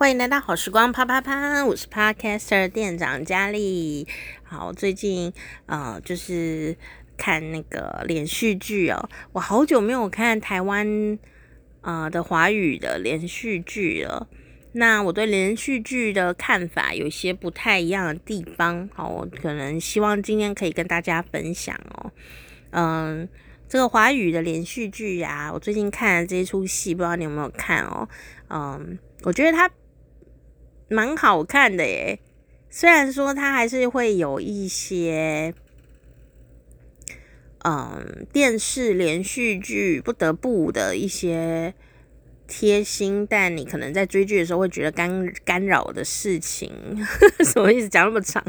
欢迎来到好时光啪啪啪，我是 Podcaster 店长佳丽。好，最近呃就是看那个连续剧哦，我好久没有看台湾呃的华语的连续剧了。那我对连续剧的看法有些不太一样的地方，好，我可能希望今天可以跟大家分享哦。嗯，这个华语的连续剧呀，我最近看了这一出戏，不知道你有没有看哦？嗯，我觉得它。蛮好看的耶，虽然说它还是会有一些，嗯，电视连续剧不得不的一些贴心，但你可能在追剧的时候会觉得干干扰的事情。什么意思？讲那么长？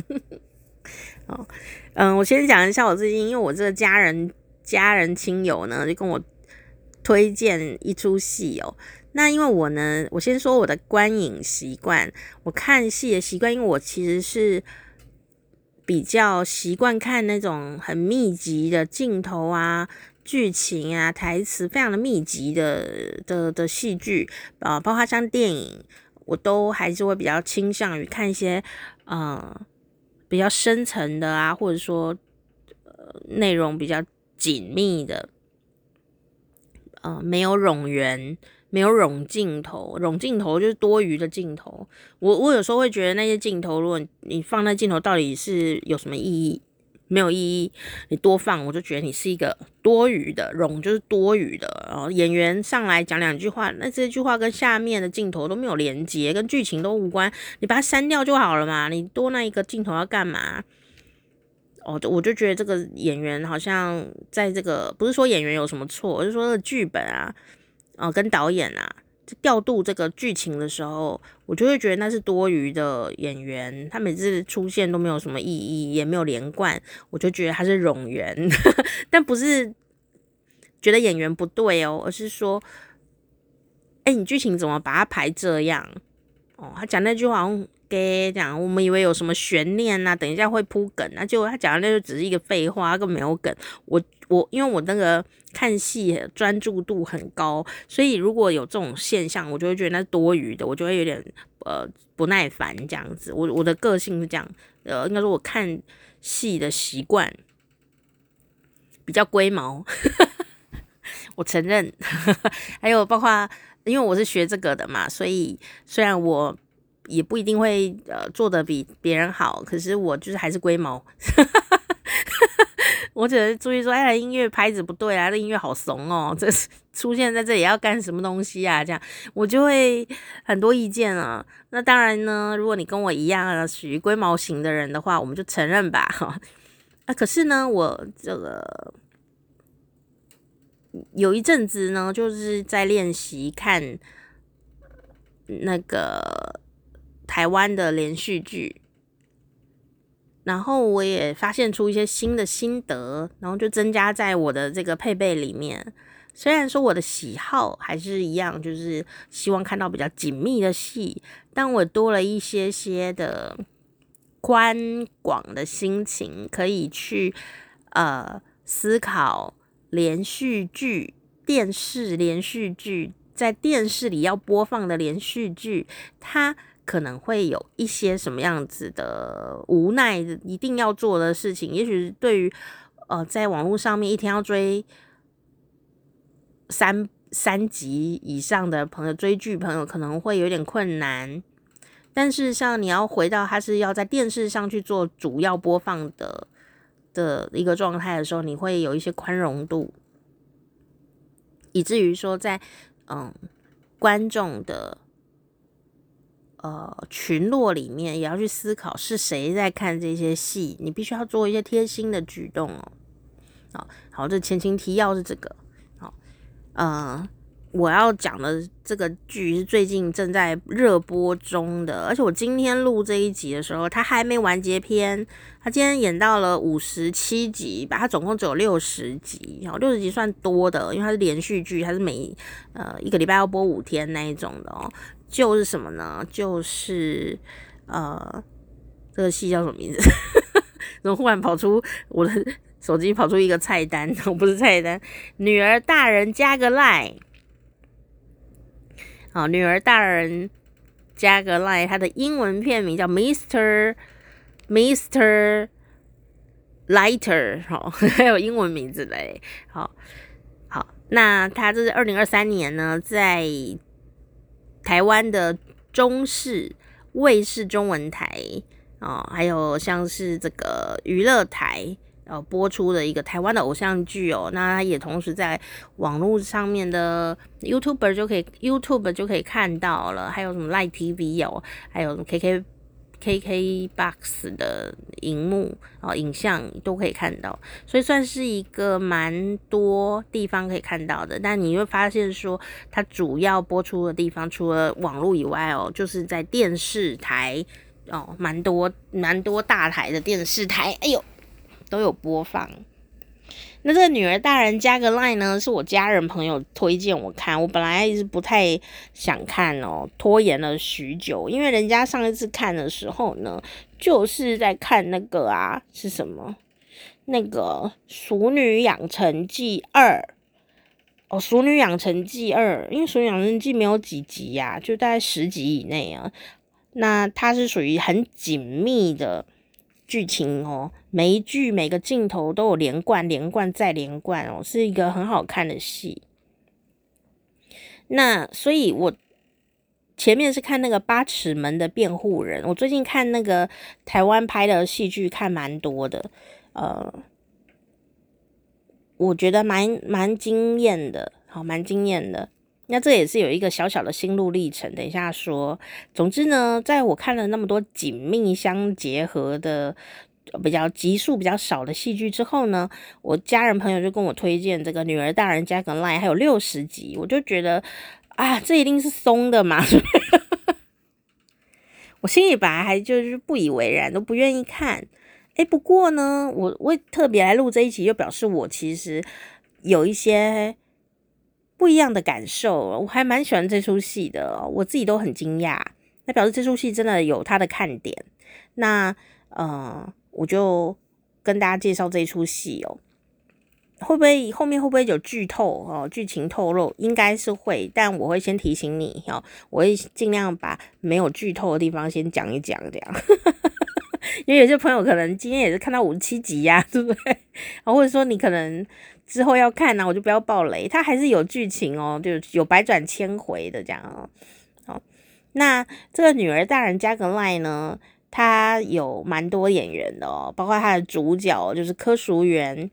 哦，嗯，我先讲一下我最近，因为我这个家人、家人亲友呢，就跟我推荐一出戏哦。那因为我呢，我先说我的观影习惯，我看戏的习惯，因为我其实是比较习惯看那种很密集的镜头啊、剧情啊、台词非常的密集的的的戏剧啊，包括像电影，我都还是会比较倾向于看一些呃比较深层的啊，或者说呃内容比较紧密的，呃没有冗员。没有冗镜头，冗镜头就是多余的镜头。我我有时候会觉得那些镜头，如果你放那镜头，到底是有什么意义？没有意义，你多放，我就觉得你是一个多余的。冗就是多余的，然后演员上来讲两句话，那这句话跟下面的镜头都没有连接，跟剧情都无关，你把它删掉就好了嘛。你多那一个镜头要干嘛？哦，我就觉得这个演员好像在这个，不是说演员有什么错，而是说这个剧本啊。哦，跟导演啊，调度这个剧情的时候，我就会觉得那是多余的演员，他每次出现都没有什么意义，也没有连贯，我就觉得他是冗员。但不是觉得演员不对哦，而是说，哎，你剧情怎么把它排这样？哦，他讲那句话好像给讲，我们以为有什么悬念啊，等一下会铺梗那，结果他讲的那就只是一个废话，根本没有梗。我我因为我那个。看戏专注度很高，所以如果有这种现象，我就会觉得那是多余的，我就会有点呃不耐烦这样子。我我的个性是这样，呃，应该说我看戏的习惯比较龟毛，我承认。还有包括因为我是学这个的嘛，所以虽然我也不一定会呃做得比别人好，可是我就是还是龟毛。我只是注意说，哎，音乐拍子不对啊，这音乐好怂哦，这 出现在这里要干什么东西啊？这样我就会很多意见啊。那当然呢，如果你跟我一样啊，属于龟毛型的人的话，我们就承认吧。哈 啊，可是呢，我这个有一阵子呢，就是在练习看那个台湾的连续剧。然后我也发现出一些新的心得，然后就增加在我的这个配备里面。虽然说我的喜好还是一样，就是希望看到比较紧密的戏，但我多了一些些的宽广的心情，可以去呃思考连续剧、电视连续剧，在电视里要播放的连续剧，它。可能会有一些什么样子的无奈，一定要做的事情。也许对于呃，在网络上面一天要追三三集以上的朋友，追剧朋友可能会有点困难。但是像你要回到它是要在电视上去做主要播放的的一个状态的时候，你会有一些宽容度，以至于说在嗯观众的。呃，群落里面也要去思考是谁在看这些戏，你必须要做一些贴心的举动哦。好，好，这前情提要是这个。好，呃，我要讲的这个剧是最近正在热播中的，而且我今天录这一集的时候，它还没完结篇，它今天演到了五十七集吧，它总共只有六十集，好，六十集算多的，因为它是连续剧，它是每呃一个礼拜要播五天那一种的哦。就是什么呢？就是呃，这个戏叫什么名字？怎么忽然跑出我的手机跑出一个菜单？我 不是菜单，女儿大人加个赖。好，女儿大人加个 line，它的英文片名叫 Mister Mister Lighter，好，还有英文名字嘞，好好，那他这是二零二三年呢，在台湾的中视卫视中文台哦，还有像是这个娱乐台。呃，播出的一个台湾的偶像剧哦，那也同时在网络上面的 YouTube 就可以 YouTube 就可以看到了，还有什么赖 TV 哦，还有 KK KK Box 的荧幕、哦，影像都可以看到，所以算是一个蛮多地方可以看到的。但你会发现说，它主要播出的地方除了网络以外哦，就是在电视台哦，蛮多蛮多大台的电视台，哎呦。都有播放。那这个女儿大人加个 line 呢，是我家人朋友推荐我看。我本来一直不太想看哦，拖延了许久。因为人家上一次看的时候呢，就是在看那个啊，是什么？那个《熟女养成记二》哦，《熟女养成记二》，因为《熟女养成记》没有几集呀，啊，就大概十集以内啊。那它是属于很紧密的。剧情哦，每一句每个镜头都有连贯、连贯再连贯哦，是一个很好看的戏。那所以，我前面是看那个《八尺门的辩护人》，我最近看那个台湾拍的戏剧看蛮多的，呃，我觉得蛮蛮惊艳的，好，蛮惊艳的。那这也是有一个小小的心路历程，等一下说。总之呢，在我看了那么多紧密相结合的、比较集数比较少的戏剧之后呢，我家人朋友就跟我推荐这个《女儿大人加个 line》，还有六十集，我就觉得啊，这一定是松的嘛。我心里本来还就是不以为然，都不愿意看。诶，不过呢，我我特别来录这一集，就表示我其实有一些。不一样的感受，我还蛮喜欢这出戏的，我自己都很惊讶。那表示这出戏真的有它的看点。那呃，我就跟大家介绍这出戏哦。会不会后面会不会有剧透哦？剧情透露应该是会，但我会先提醒你哦，我会尽量把没有剧透的地方先讲一讲，这样。因为有些朋友可能今天也是看到五十七集呀，对不对？或者说你可能。之后要看呢、我就不要爆雷。它还是有剧情哦，就有百转千回的这样哦。好，那这个女儿大人加个 line 呢，她有蛮多演员的哦，包括她的主角就是柯淑媛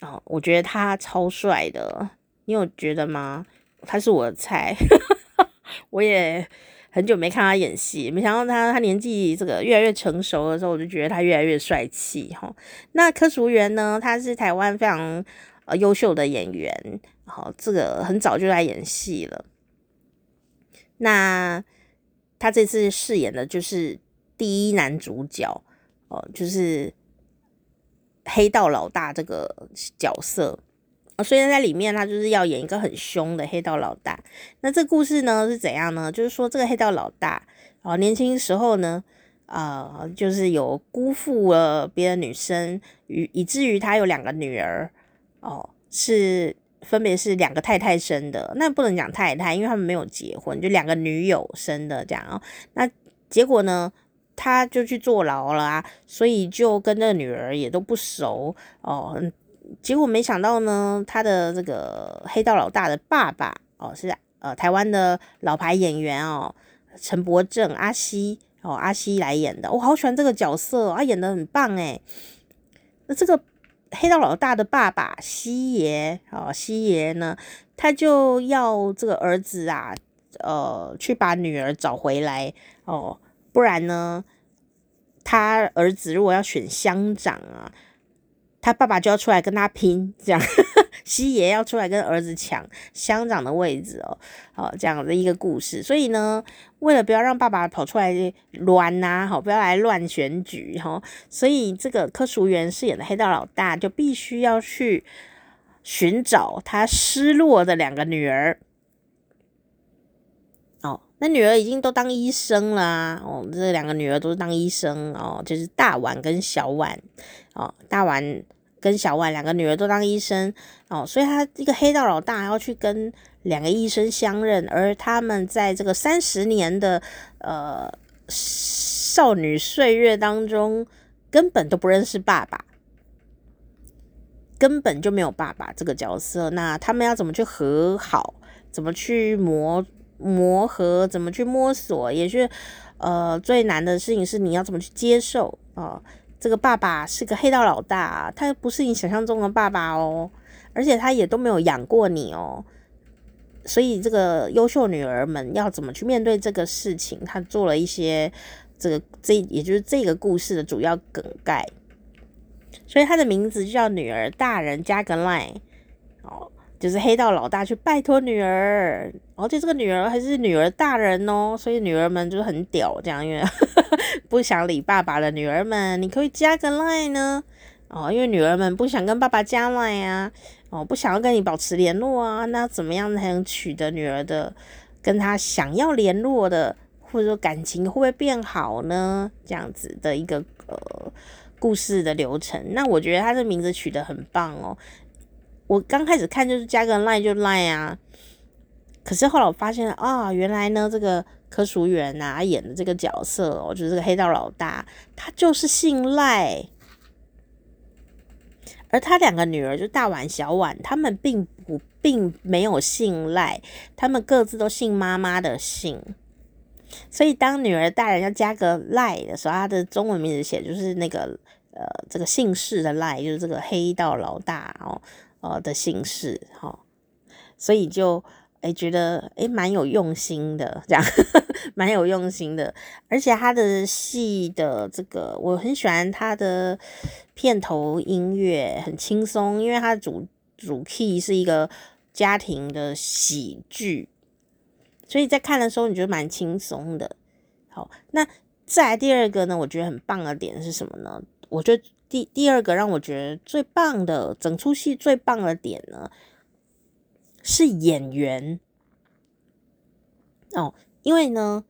哦，我觉得他超帅的，你有觉得吗？他是我的菜，我也很久没看他演戏，没想到他他年纪这个越来越成熟的时候，我就觉得他越来越帅气哈。那柯淑媛呢，他是台湾非常。呃，优秀的演员，好，这个很早就在演戏了。那他这次饰演的就是第一男主角，哦，就是黑道老大这个角色。哦，所以在里面他就是要演一个很凶的黑道老大。那这故事呢是怎样呢？就是说这个黑道老大，哦，年轻时候呢，啊，呃，就是有辜负了别的女生，以以至于他有两个女儿。哦，是分别是两个太太生的，那不能讲太太，因为他们没有结婚，就两个女友生的这样哦。那结果呢，他就去坐牢了啊，所以就跟那女儿也都不熟哦。结果没想到呢，他的这个黑道老大的爸爸哦，是呃台湾的老牌演员哦，陈柏正阿西哦，阿西来演的，我好喜欢这个角色哦，他演的很棒诶。那这个。黑道老大的爸爸西爷哦，西爷呢，他就要这个儿子啊，呃，去把女儿找回来哦，不然呢，他儿子如果要选乡长啊，他爸爸就要出来跟他拼，这样。西爷要出来跟儿子抢乡长的位置哦，好，这样的一个故事。所以呢，为了不要让爸爸跑出来乱呐，好，不要来乱选举哈，所以这个柯淑媛饰演的黑道老大就必须要去寻找他失落的两个女儿。哦，那女儿已经都当医生了哦，这两个女儿都是当医生哦，就是大碗跟小碗哦，大碗。跟小婉两个女儿都当医生哦，所以他一个黑道老大要去跟两个医生相认，而他们在这个三十年的呃少女岁月当中根本都不认识爸爸，根本就没有爸爸这个角色。那他们要怎么去和好？怎么去磨磨合？怎么去摸索？也是呃最难的事情是你要怎么去接受啊？这个爸爸是个黑道老大，他不是你想象中的爸爸哦，而且他也都没有养过你哦。所以这个优秀女儿们要怎么去面对这个事情？他做了一些这个这也就是这个故事的主要梗概。所以他的名字就叫女儿大人加个 line 哦，就是黑道老大去拜托女儿，而且这个女儿还是女儿大人哦，所以女儿们就很屌这样，因为 不想理爸爸的女儿们，你可以加个 line 呢哦，因为女儿们不想跟爸爸加 line 啊。哦，不想要跟你保持联络啊？那怎么样才能取得女儿的跟他想要联络的，或者说感情会不会变好呢？这样子的一个呃故事的流程。那我觉得他的名字取得很棒哦。我刚开始看就是加个 line 就 line 啊，可是后来我发现啊、原来呢这个柯淑媛啊演的这个角色哦，就是这个黑道老大，他就是姓赖。而他两个女儿就大碗小碗，他们并不并没有姓赖，他们各自都姓妈妈的姓。所以当女儿大人要加个赖的时候，他的中文名字写就是那个呃这个姓氏的赖，就是这个黑道老大哦呃的形式哈、哦，所以就。哎，觉得哎蛮有用心的，这样 蛮有用心的，而且他的戏的这个我很喜欢他的片头音乐，很轻松，因为他的主主 key 是一个家庭的喜剧，所以在看的时候你觉得蛮轻松的。好，那再来第二个呢，我觉得很棒的点是什么呢？我觉得第第二个让我觉得最棒的整出戏最棒的点呢。是演员哦，因为呢，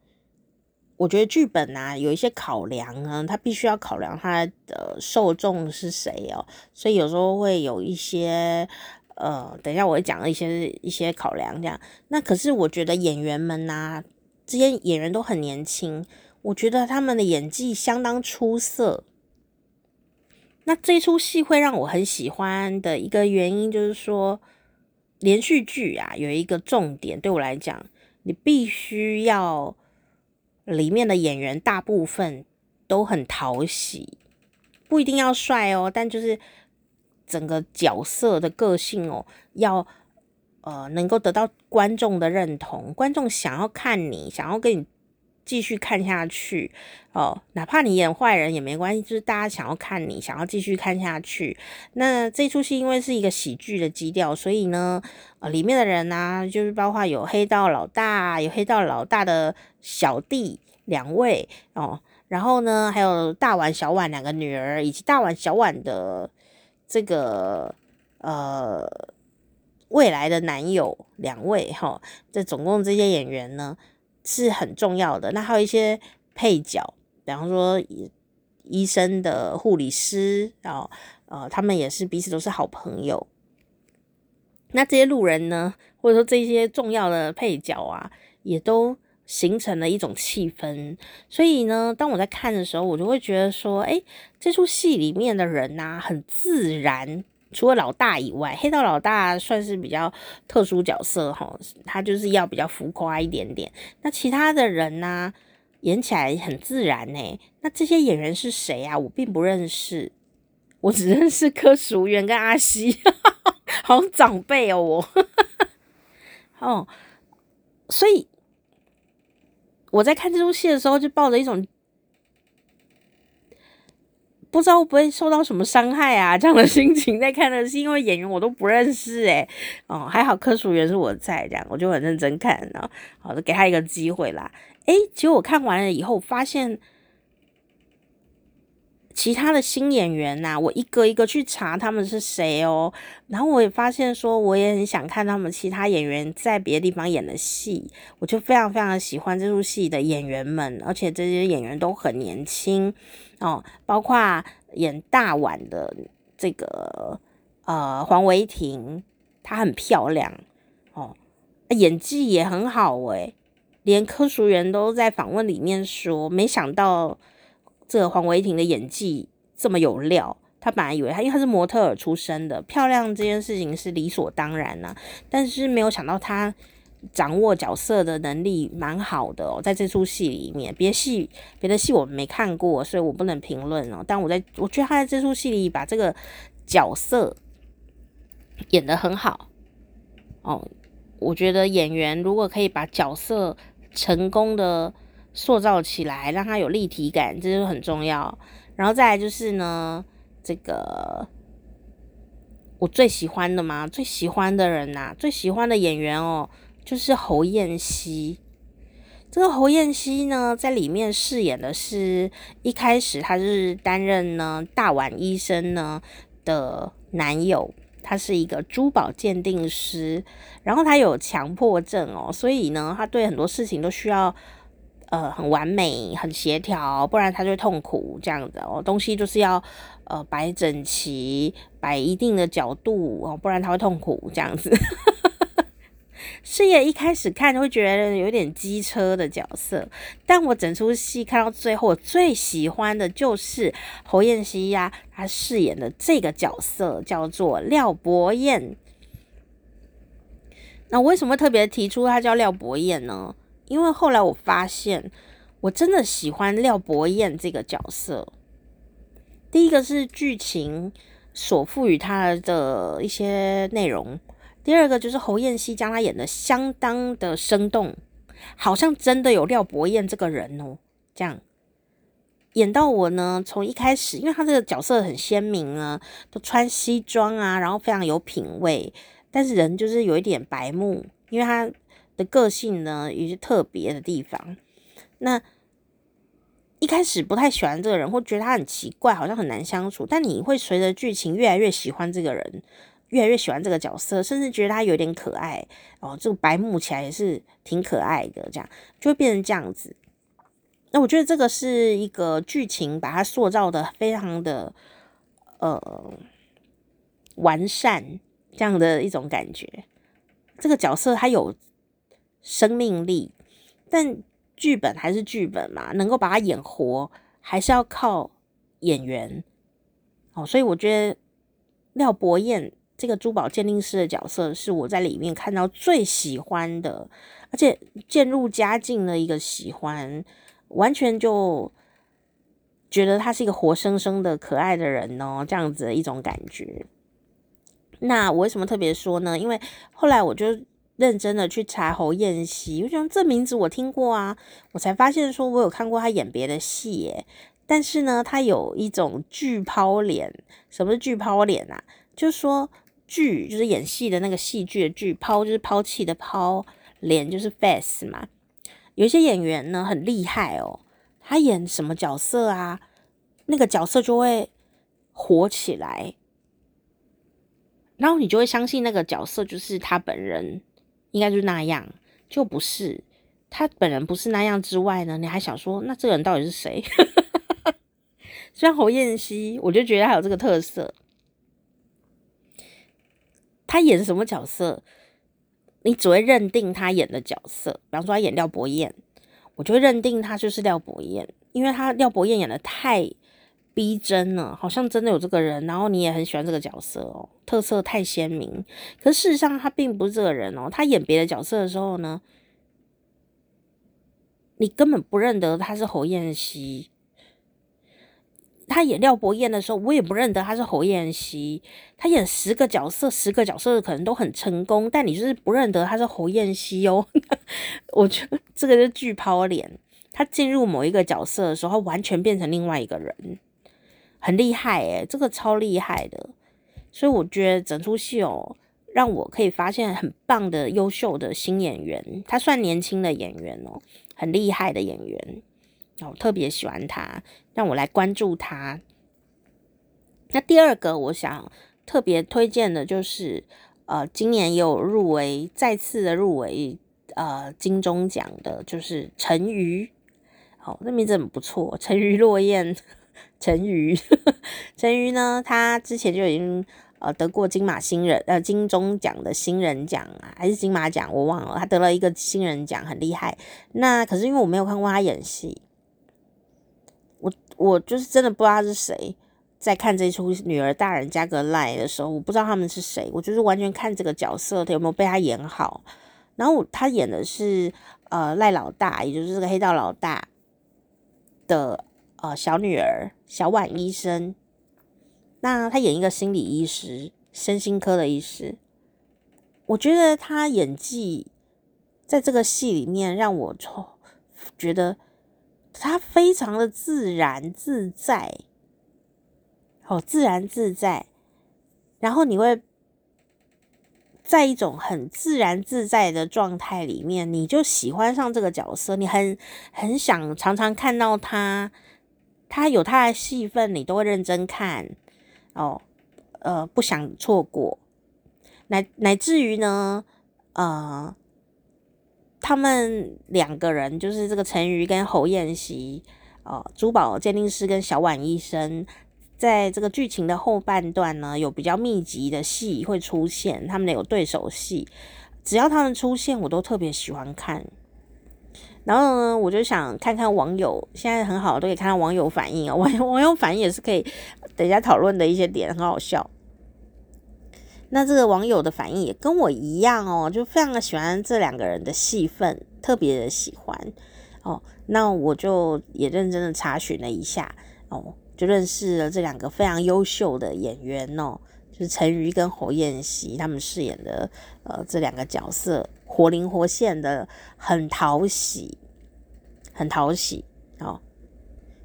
我觉得剧本啊有一些考量呢，他必须要考量他的受众是谁哦，所以有时候会有一些呃，等一下我会讲一些一些考量这样。那可是我觉得演员们呐、这些演员都很年轻，我觉得他们的演技相当出色。那这出戏会让我很喜欢的一个原因就是说。连续剧啊，有一个重点，对我来讲，你必须要里面的演员大部分都很讨喜，不一定要帅哦，但就是整个角色的个性哦，要呃能够得到观众的认同，观众想要看你，想要跟你。继续看下去哦，哪怕你演坏人也没关系，就是大家想要看你，想要继续看下去。那这出戏因为是一个喜剧的基调，所以呢，呃，里面的人呢、就是包括有黑道老大，有黑道老大的小弟两位哦，然后呢，还有大碗小碗两个女儿，以及大碗小碗的这个呃未来的男友两位哈、这总共这些演员呢。是很重要的。那还有一些配角，比方说医生的护理师，然后呃，他们也是彼此都是好朋友。那这些路人呢，或者说这些重要的配角啊，也都形成了一种气氛。所以呢，当我在看的时候，我就会觉得说，诶，这出戏里面的人呐、很自然。除了老大以外，黑道老大算是比较特殊角色哈，他就是要比较浮夸一点点。那其他的人呢、演起来很自然呢。那这些演员是谁啊？我并不认识，我只认识柯淑媛跟阿西，好长辈哦我。哦，所以我在看这出戏的时候，就抱着一种。不知道会不会受到什么伤害啊？这样的心情在看的是因为演员我都不认识诶。哦，还好柯淑媛是我在这样，我就很认真看，然后好的给他一个机会啦。诶，结果我看完了以后发现其他的新演员呐、我一个一个去查他们是谁哦，然后我也发现说我也很想看他们其他演员在别的地方演的戏，我就非常非常喜欢这出戏的演员们，而且这些演员都很年轻。哦，包括演大碗的这个呃黄维婷，她很漂亮哦，演技也很好诶。连柯淑媛都在访问里面说，没想到这个黄维婷的演技这么有料。他本来以为他，因为他是模特儿出身的，漂亮这件事情是理所当然呐、但是没有想到他掌握角色的能力蛮好的哦，在这出戏里面，别戏别的戏我没看过，所以我不能评论哦。但我在我觉得他在这出戏里把这个角色演得很好哦。我觉得演员如果可以把角色成功的塑造起来，让他有立体感，这就很重要。然后再来就是呢。这个我最喜欢的嘛，最喜欢的人呐、最喜欢的演员哦，就是侯彦希。这个侯彦希呢，在里面饰演的是一开始他是担任呢大碗医生呢的男友，他是一个珠宝鉴定师，然后他有强迫症哦，所以呢，他对很多事情都需要。呃，很完美，很协调，不然他就痛苦这样子哦。东西就是要呃摆整齐，摆一定的角度哦，不然他会痛苦这样子。事业一开始看就会觉得有点机车的角色，但我整出戏看到最后，我最喜欢的就是侯彦希呀，他饰演的这个角色叫做廖博彦。那为什么特别提出他叫廖博彦呢？因为后来我发现，我真的喜欢廖博彦这个角色。第一个是剧情所赋予他的一些内容，第二个就是侯彦希将他演得相当的生动，好像真的有廖伯彦这个人哦。这样演到我呢，从一开始，因为他这个角色很鲜明啊，都穿西装啊，然后非常有品味，但是人就是有一点白目，因为他。的个性呢，有些特别的地方。那一开始不太喜欢这个人，或觉得他很奇怪，好像很难相处。但你会随着剧情越来越喜欢这个人，越来越喜欢这个角色，甚至觉得他有点可爱哦。这个白目起来也是挺可爱的，这样就会变成这样子。那我觉得这个是一个剧情把他塑造的非常的呃完善，这样的一种感觉。这个角色他有。生命力，但剧本还是剧本嘛，能够把它演活，还是要靠演员。哦，所以我觉得廖博彦这个珠宝鉴定师的角色是我在里面看到最喜欢的，而且渐入佳境的一个喜欢，完全就觉得他是一个活生生的可爱的人哦，这样子的一种感觉。那我为什么特别说呢？因为后来我就。认真的去查侯彦希，我想这名字我听过啊，我才发现说我有看过他演别的戏耶，但是呢，他有一种巨抛脸。什么是巨抛脸啊？就是说剧就是演戏的那个戏剧的剧，抛就是抛弃的抛，脸就是 face 嘛。有一些演员呢很厉害哦，他演什么角色啊，那个角色就会火起来，然后你就会相信那个角色就是他本人。应该就是那样，就不是他本人不是那样之外呢，你还想说那这个人到底是谁？像侯彦希，我就觉得他有这个特色。他演什么角色，你只会认定他演的角色。比方说他演廖伯彦，我就会认定他就是廖伯彦，因为他廖伯彦演的太。逼真了，好像真的有这个人，然后你也很喜欢这个角色哦，特色太鲜明。可事实上他并不是这个人哦，他演别的角色的时候呢，你根本不认得他是侯彦希。他演廖伯彦的时候，我也不认得他是侯彦希。他演十个角色，十个角色可能都很成功，但你就是不认得他是侯彦希哦。我觉得这个是巨抛脸。他进入某一个角色的时候，完全变成另外一个人。很厉害诶，这个超厉害的，所以我觉得整出戏哦，让我可以发现很棒的、优秀的新演员。他算年轻的演员哦，很厉害的演员，我特别喜欢他，让我来关注他。那第二个我想特别推荐的就是，呃，今年有入围，再次的入围，呃，金钟奖的，就是陈瑜。好，那名字很不错，陈瑜落雁。陈瑜，陈瑜呢？他之前就已经呃得过金马新人呃金钟奖的新人奖啊，还是金马奖我忘了，他得了一个新人奖，很厉害。那可是因为我没有看过他演戏，我就是真的不知道他是谁。在看这出《女儿大人加个赖》的时候，我不知道他们是谁，我就是完全看这个角色他有没有被他演好。然后他演的是呃赖老大，也就是这个黑道老大的呃小女儿小婉医生。那他演一个心理医师，身心科的医师。我觉得他演技在这个戏里面让我从觉得他非常的自然自在。哦，自然自在，然后你会在一种很自然自在的状态里面，你就喜欢上这个角色，你很很想常常看到他，他有他的戏份，你都会认真看哦，呃，不想错过，乃乃至于呢，呃，他们两个人就是这个陈瑜跟侯彦希，哦，珠宝鉴定师跟小婉医生。在这个剧情的后半段呢，有比较密集的戏会出现，他们有对手戏，只要他们出现，我都特别喜欢看。然后呢，我就想看看网友现在很好，都可以看到网友反应哦，网友网友反应也是可以等一下讨论的一些点，很好笑。那这个网友的反应也跟我一样哦，就非常的喜欢这两个人的戏份，特别的喜欢哦。那我就也认真的查询了一下哦。就认识了这两个非常优秀的演员哦，就是陈瑜跟侯彦希他们饰演的呃这两个角色，活灵活现的，很讨喜，很讨喜哦。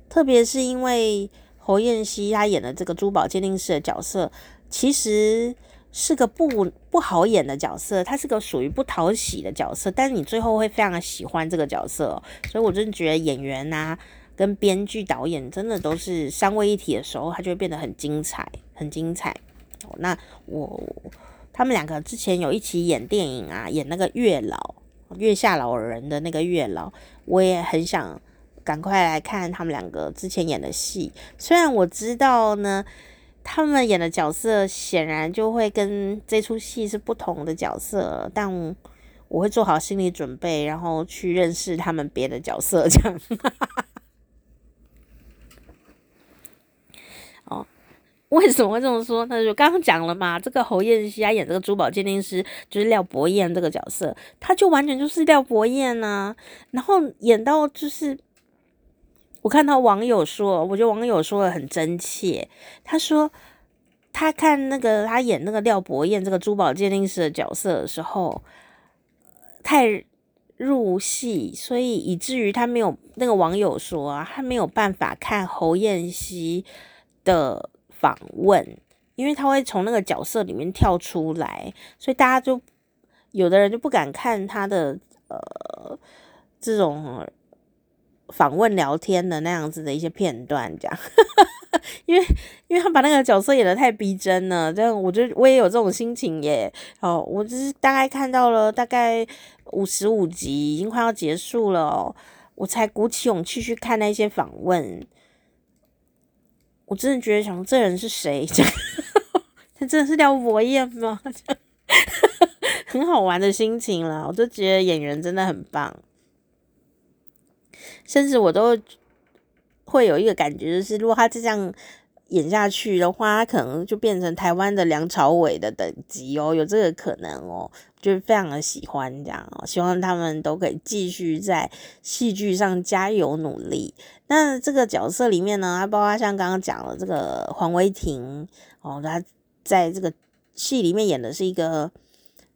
特别是因为侯彦希他演的这个珠宝鉴定师的角色，其实是个不不好演的角色，他是个属于不讨喜的角色，但是你最后会非常的喜欢这个角色，所以我真的觉得演员呐、跟编剧、导演真的都是三位一体的时候，他就会变得很精彩，很精彩。那我他们两个之前有一起演电影啊，演那个月老、月下老人的那个月老，我也很想赶快来看他们两个之前演的戏。虽然我知道呢，他们演的角色显然就会跟这出戏是不同的角色，但我会做好心理准备，然后去认识他们别的角色，这样。哦为什么会这么说？那就刚刚讲了嘛，这个侯彦希他演这个珠宝鉴定师就是廖博彦这个角色，他就完全就是廖博彦呐、然后演到就是，我看到网友说，我觉得网友说的很真切。他说他看那个他演那个廖博彦这个珠宝鉴定师的角色的时候，太入戏，所以以至于他没有那个网友说啊，他没有办法看侯彦希的。访问，因为他会从那个角色里面跳出来，所以大家就有的人就不敢看他的呃这种访问聊天的那样子的一些片段，这样，因为因为他把那个角色演得太逼真了，这样我就我也有这种心情耶。哦，我只是大概看到了大概五十五集，已经快要结束了，我才鼓起勇气去看那些访问。我真的觉得想这人是谁？他 真的是廖博彦吗？很好玩的心情啦，我就觉得演员真的很棒，甚至我都会有一个感觉，就是如果他这样演下去的话，他可能就变成台湾的梁朝伟的等级哦，有这个可能哦。就非常的喜欢这样哦，希望他们都可以继续在戏剧上加油努力。那这个角色里面呢，还包括像刚刚讲的这个黄维婷哦，他在这个戏里面演的是一个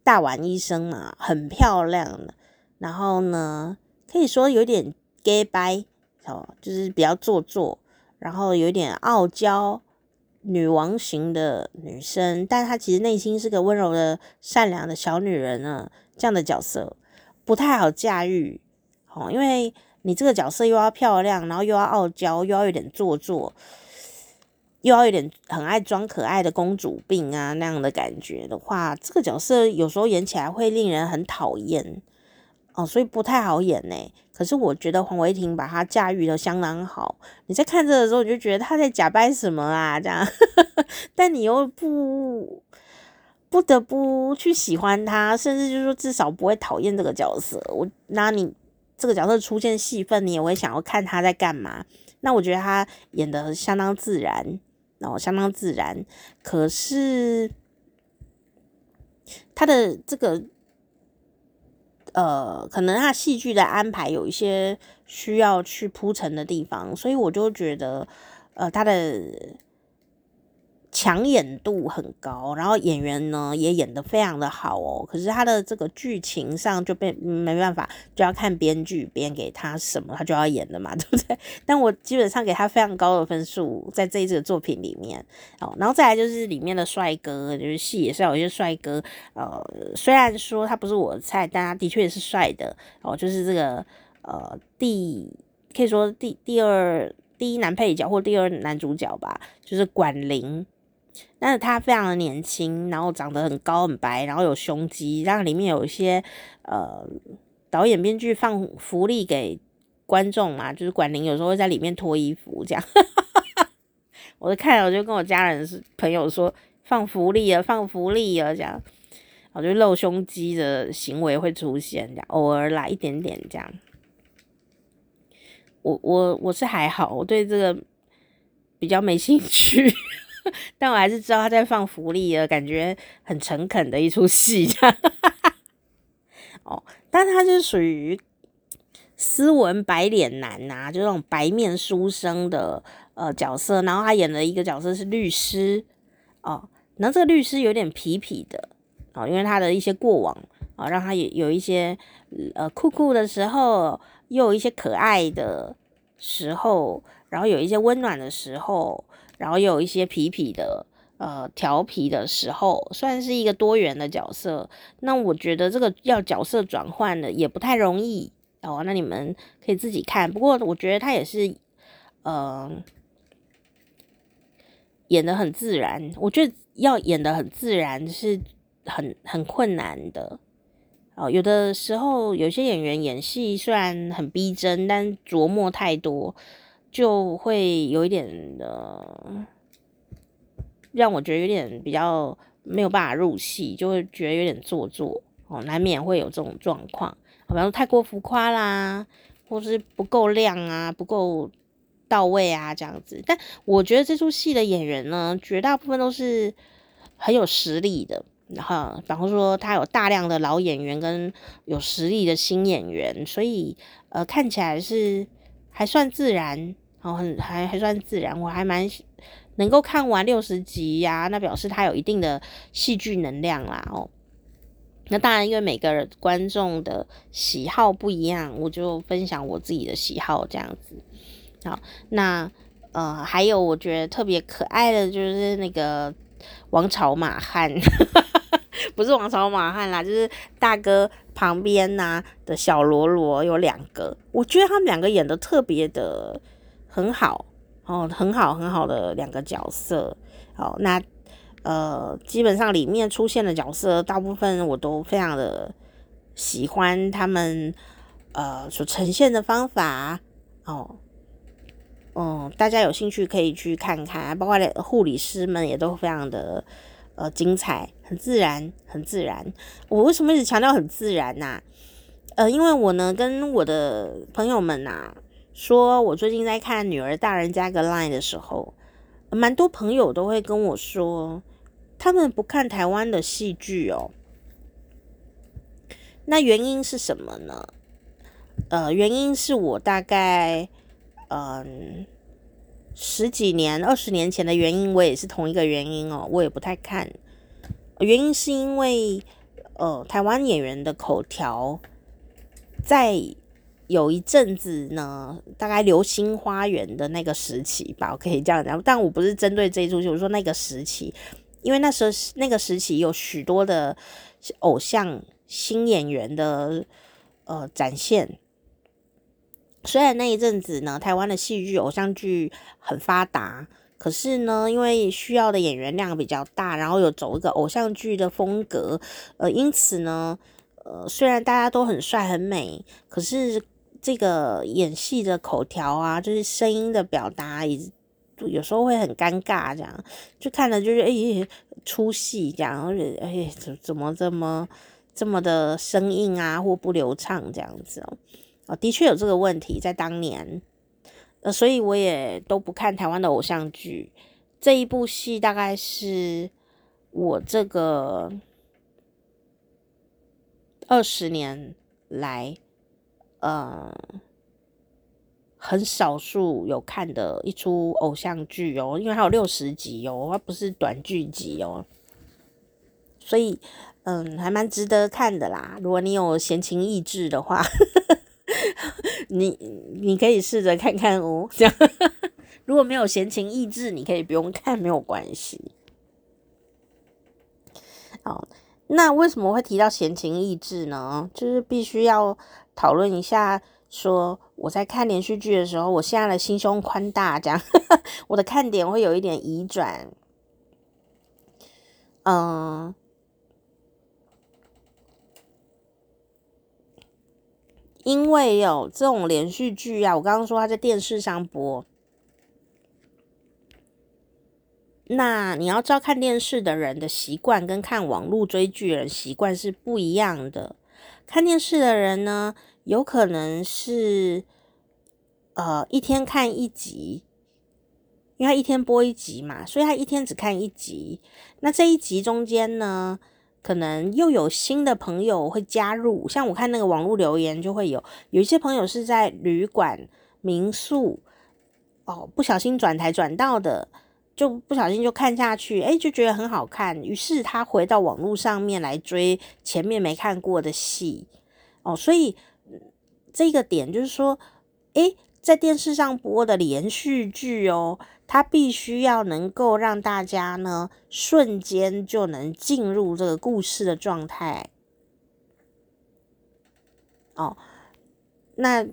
大碗医生嘛，很漂亮的。然后呢，可以说有点假掰哦，就是比较做作，然后有点傲娇。女王型的女生，但她其实内心是个温柔的、善良的小女人呢。这样的角色不太好驾驭，哦，因为你这个角色又要漂亮，然后又要傲娇，又要有点做作，又要有点很爱装可爱的公主病啊那样的感觉的话，这个角色有时候演起来会令人很讨厌哦，所以不太好演呢。可是我觉得黄维婷把他驾驭的相当好。你在看这的时候，你就觉得他在假掰什么啊？这样，但你又不不得不去喜欢他，甚至就是说至少不会讨厌这个角色。我那你这个角色出现戏份，你也会想要看他在干嘛。那我觉得他演的相当自然，然后相当自然。可是他的这个。呃，可能他戏剧的安排有一些需要去铺陈的地方，所以我就觉得，呃，他的抢眼度很高，然后演员呢也演得非常的好哦。可是他的这个剧情上就被没办法，就要看编剧编给他什么，他就要演的嘛，对不对？但我基本上给他非常高的分数，在这一次的作品里面哦。然后再来就是里面的帅哥，就是戏也是有一些帅哥。呃，虽然说他不是我的菜，但他的确是帅的哦。就是这个呃，第可以说第第二第一男配角或第二男主角吧，就是管凌。但是他非常的年轻，然后长得很高很白，然后有胸肌，然后里面有一些呃导演编剧放福利给观众嘛，就是管宁有时候会在里面脱衣服这样，我就看了，我就跟我家人是朋友说放福利啊，放福利啊这样，我觉得露胸肌的行为会出现这样，偶尔来一点点这样，我我我是还好，我对这个比较没兴趣。但我还是知道他在放福利了，感觉很诚恳的一出戏。哦，但他是属于斯文白脸男呐、啊，就那种白面书生的呃角色。然后他演的一个角色是律师哦，然后这个律师有点痞痞的哦，因为他的一些过往啊、哦，让他有有一些呃酷酷的时候，又有一些可爱的时候，然后有一些温暖的时候。然后有一些痞痞的，呃，调皮的时候，算是一个多元的角色。那我觉得这个要角色转换的也不太容易哦。那你们可以自己看。不过我觉得他也是，呃，演的很自然。我觉得要演的很自然是很很困难的哦。有的时候有些演员演戏虽然很逼真，但琢磨太多。就会有一点的，让我觉得有点比较没有办法入戏，就会觉得有点做作哦，难免会有这种状况。比方说太过浮夸啦，或是不够亮啊，不够到位啊，这样子。但我觉得这出戏的演员呢，绝大部分都是很有实力的。然后，比方说他有大量的老演员跟有实力的新演员，所以呃，看起来是。还算自然，哦，很还还算自然，我还蛮能够看完六十集呀，那表示他有一定的戏剧能量啦，哦。那当然，因为每个人观众的喜好不一样，我就分享我自己的喜好这样子。好，那呃，还有我觉得特别可爱的就是那个王朝马汉。不是王朝马汉啦，就是大哥旁边呐、的小罗罗有两个，我觉得他们两个演的特别的很好哦，很好很好的两个角色。好，那呃，基本上里面出现的角色，大部分我都非常的喜欢他们呃所呈现的方法哦。嗯，大家有兴趣可以去看看，包括护理师们也都非常的。呃，精彩，很自然，很自然。我为什么一直强调很自然呐、呃，因为我呢跟我的朋友们呐、说，我最近在看《女儿大人加个 Line》的时候，蛮多朋友都会跟我说，他们不看台湾的戏剧哦。那原因是什么呢？呃，原因是我大概嗯。十几年、二十年前的原因，我也是同一个原因哦，我也不太看。原因是因为，呃，台湾演员的口条，在有一阵子呢，大概《流星花园》的那个时期吧，我可以这样讲。但我不是针对这一出戏，我说那个时期，因为那时候那个时期有许多的偶像新演员的呃展现。虽然那一阵子呢，台湾的戏剧、偶像剧很发达，可是呢，因为需要的演员量比较大，然后有走一个偶像剧的风格，呃，因此呢，呃，虽然大家都很帅很美，可是这个演戏的口条啊，就是声音的表达，也有时候会很尴尬，这样就看了就是哎出戏这样，而且哎怎怎么这么这么的生硬啊，或不流畅这样子哦，哦，的确有这个问题在当年，呃，所以我也都不看台湾的偶像剧。这一部戏大概是我这个。二十年来，呃，很少数有看的一出偶像剧哦，因为它有六十集哦，它不是短剧集哦，所以嗯，还蛮值得看的啦。如果你有闲情逸致的话，你你可以试着看看哦。这样，如果没有闲情逸致，你可以不用看，没有关系。好。那为什么会提到闲情逸致呢？就是必须要讨论一下，说我在看连续剧的时候，我现在的心胸宽大，这样 我的看点会有一点移转。嗯，因为有这种连续剧啊，我刚刚说它在电视上播。那你要知道，看电视的人的习惯跟看网络追剧人习惯是不一样的。看电视的人呢，有可能是呃一天看一集，因为他一天播一集嘛，所以他一天只看一集。那这一集中间呢，可能又有新的朋友会加入，像我看那个网络留言就会有，有一些朋友是在旅馆、民宿哦，不小心转台转到的。就不小心就看下去，哎，就觉得很好看，于是他回到网络上面来追前面没看过的戏，哦，所以这个点就是说，哎，在电视上播的连续剧哦，它必须要能够让大家呢瞬间就能进入这个故事的状态，哦，那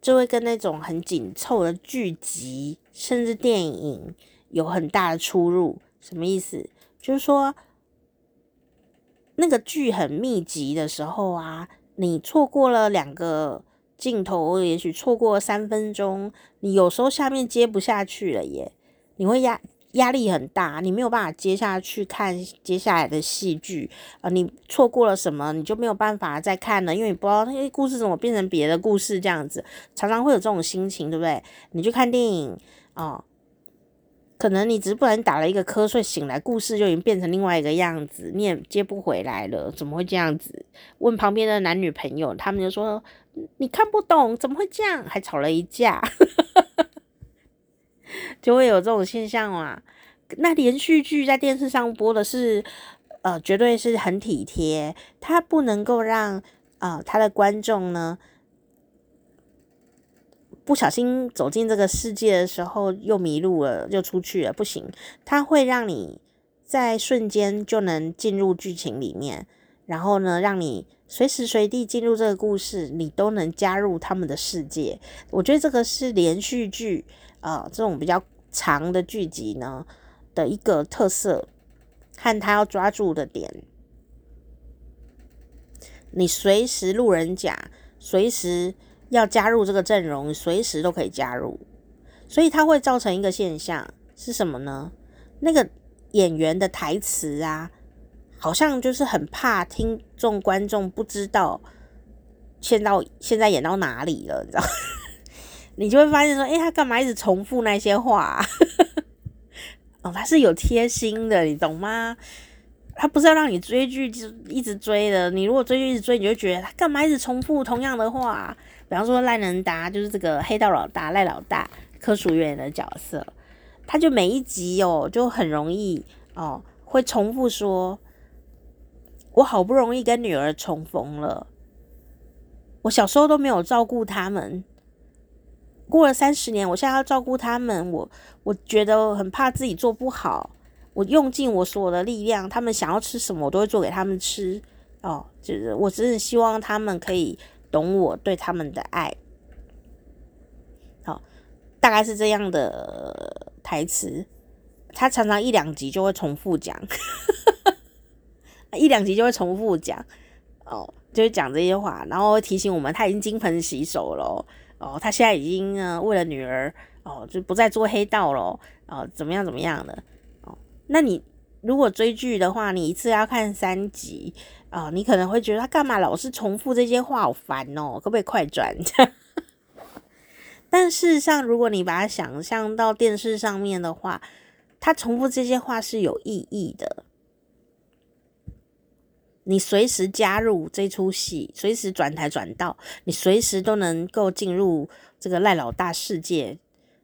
就会跟那种很紧凑的剧集甚至电影。有很大的出入，什么意思？就是说，那个剧很密集的时候啊，你错过了两个镜头，也许错过三分钟，你有时候下面接不下去了耶，你会压压力很大，你没有办法接下去看接下来的戏剧啊，你错过了什么，你就没有办法再看了，因为你不知道那些故事怎么变成别的故事，这样子常常会有这种心情，对不对？你去看电影啊。可能你只是不小心打了一个瞌睡，醒来故事就已经变成另外一个样子，你也接不回来了。怎么会这样子？问旁边的男女朋友，他们就说你看不懂，怎么会这样？还吵了一架，就会有这种现象啊。那连续剧在电视上播的是，呃，绝对是很体贴，它不能够让啊、呃，他的观众呢。不小心走进这个世界的时候，又迷路了，又出去了，不行。它会让你在瞬间就能进入剧情里面，然后呢，让你随时随地进入这个故事，你都能加入他们的世界。我觉得这个是连续剧啊、这种比较长的剧集呢的一个特色，看他要抓住的点。你随时路人甲，随时。要加入这个阵容，随时都可以加入，所以它会造成一个现象是什么呢？那个演员的台词啊，好像就是很怕听众观众不知道现到现在演到哪里了，你知道？你就会发现说，诶，他干嘛一直重复那些话啊？哦，他是有贴心的，你懂吗？他不是要让你追剧就一直追的，你如果追剧一直追，你就觉得他干嘛一直重复同样的话？比方说赖能达就是这个黑道老大赖老大柯淑媛的角色，他就每一集哦就很容易哦会重复说，我好不容易跟女儿重逢了，我小时候都没有照顾他们，过了三十年，我现在要照顾他们，我我觉得很怕自己做不好，我用尽我所有的力量，他们想要吃什么我都会做给他们吃哦，就是我只是希望他们可以。懂我对他们的爱，好，大概是这样的台词。他常常一两集就会重复讲，一两集就会重复讲。哦，就会讲这些话，然后提醒我们他已经金盆洗手了哦，他现在已经呢为了女儿哦就不再做黑道了哦，怎么样怎么样的哦？那你如果追剧的话，你一次要看三集啊，哦，你可能会觉得他干嘛老是重复这些话，好烦哦，可不可以快转？但事实上，如果你把它想象到电视上面的话，他重复这些话是有意义的。你随时加入这出戏，随时转台转到，你随时都能够进入这个赖老大世界。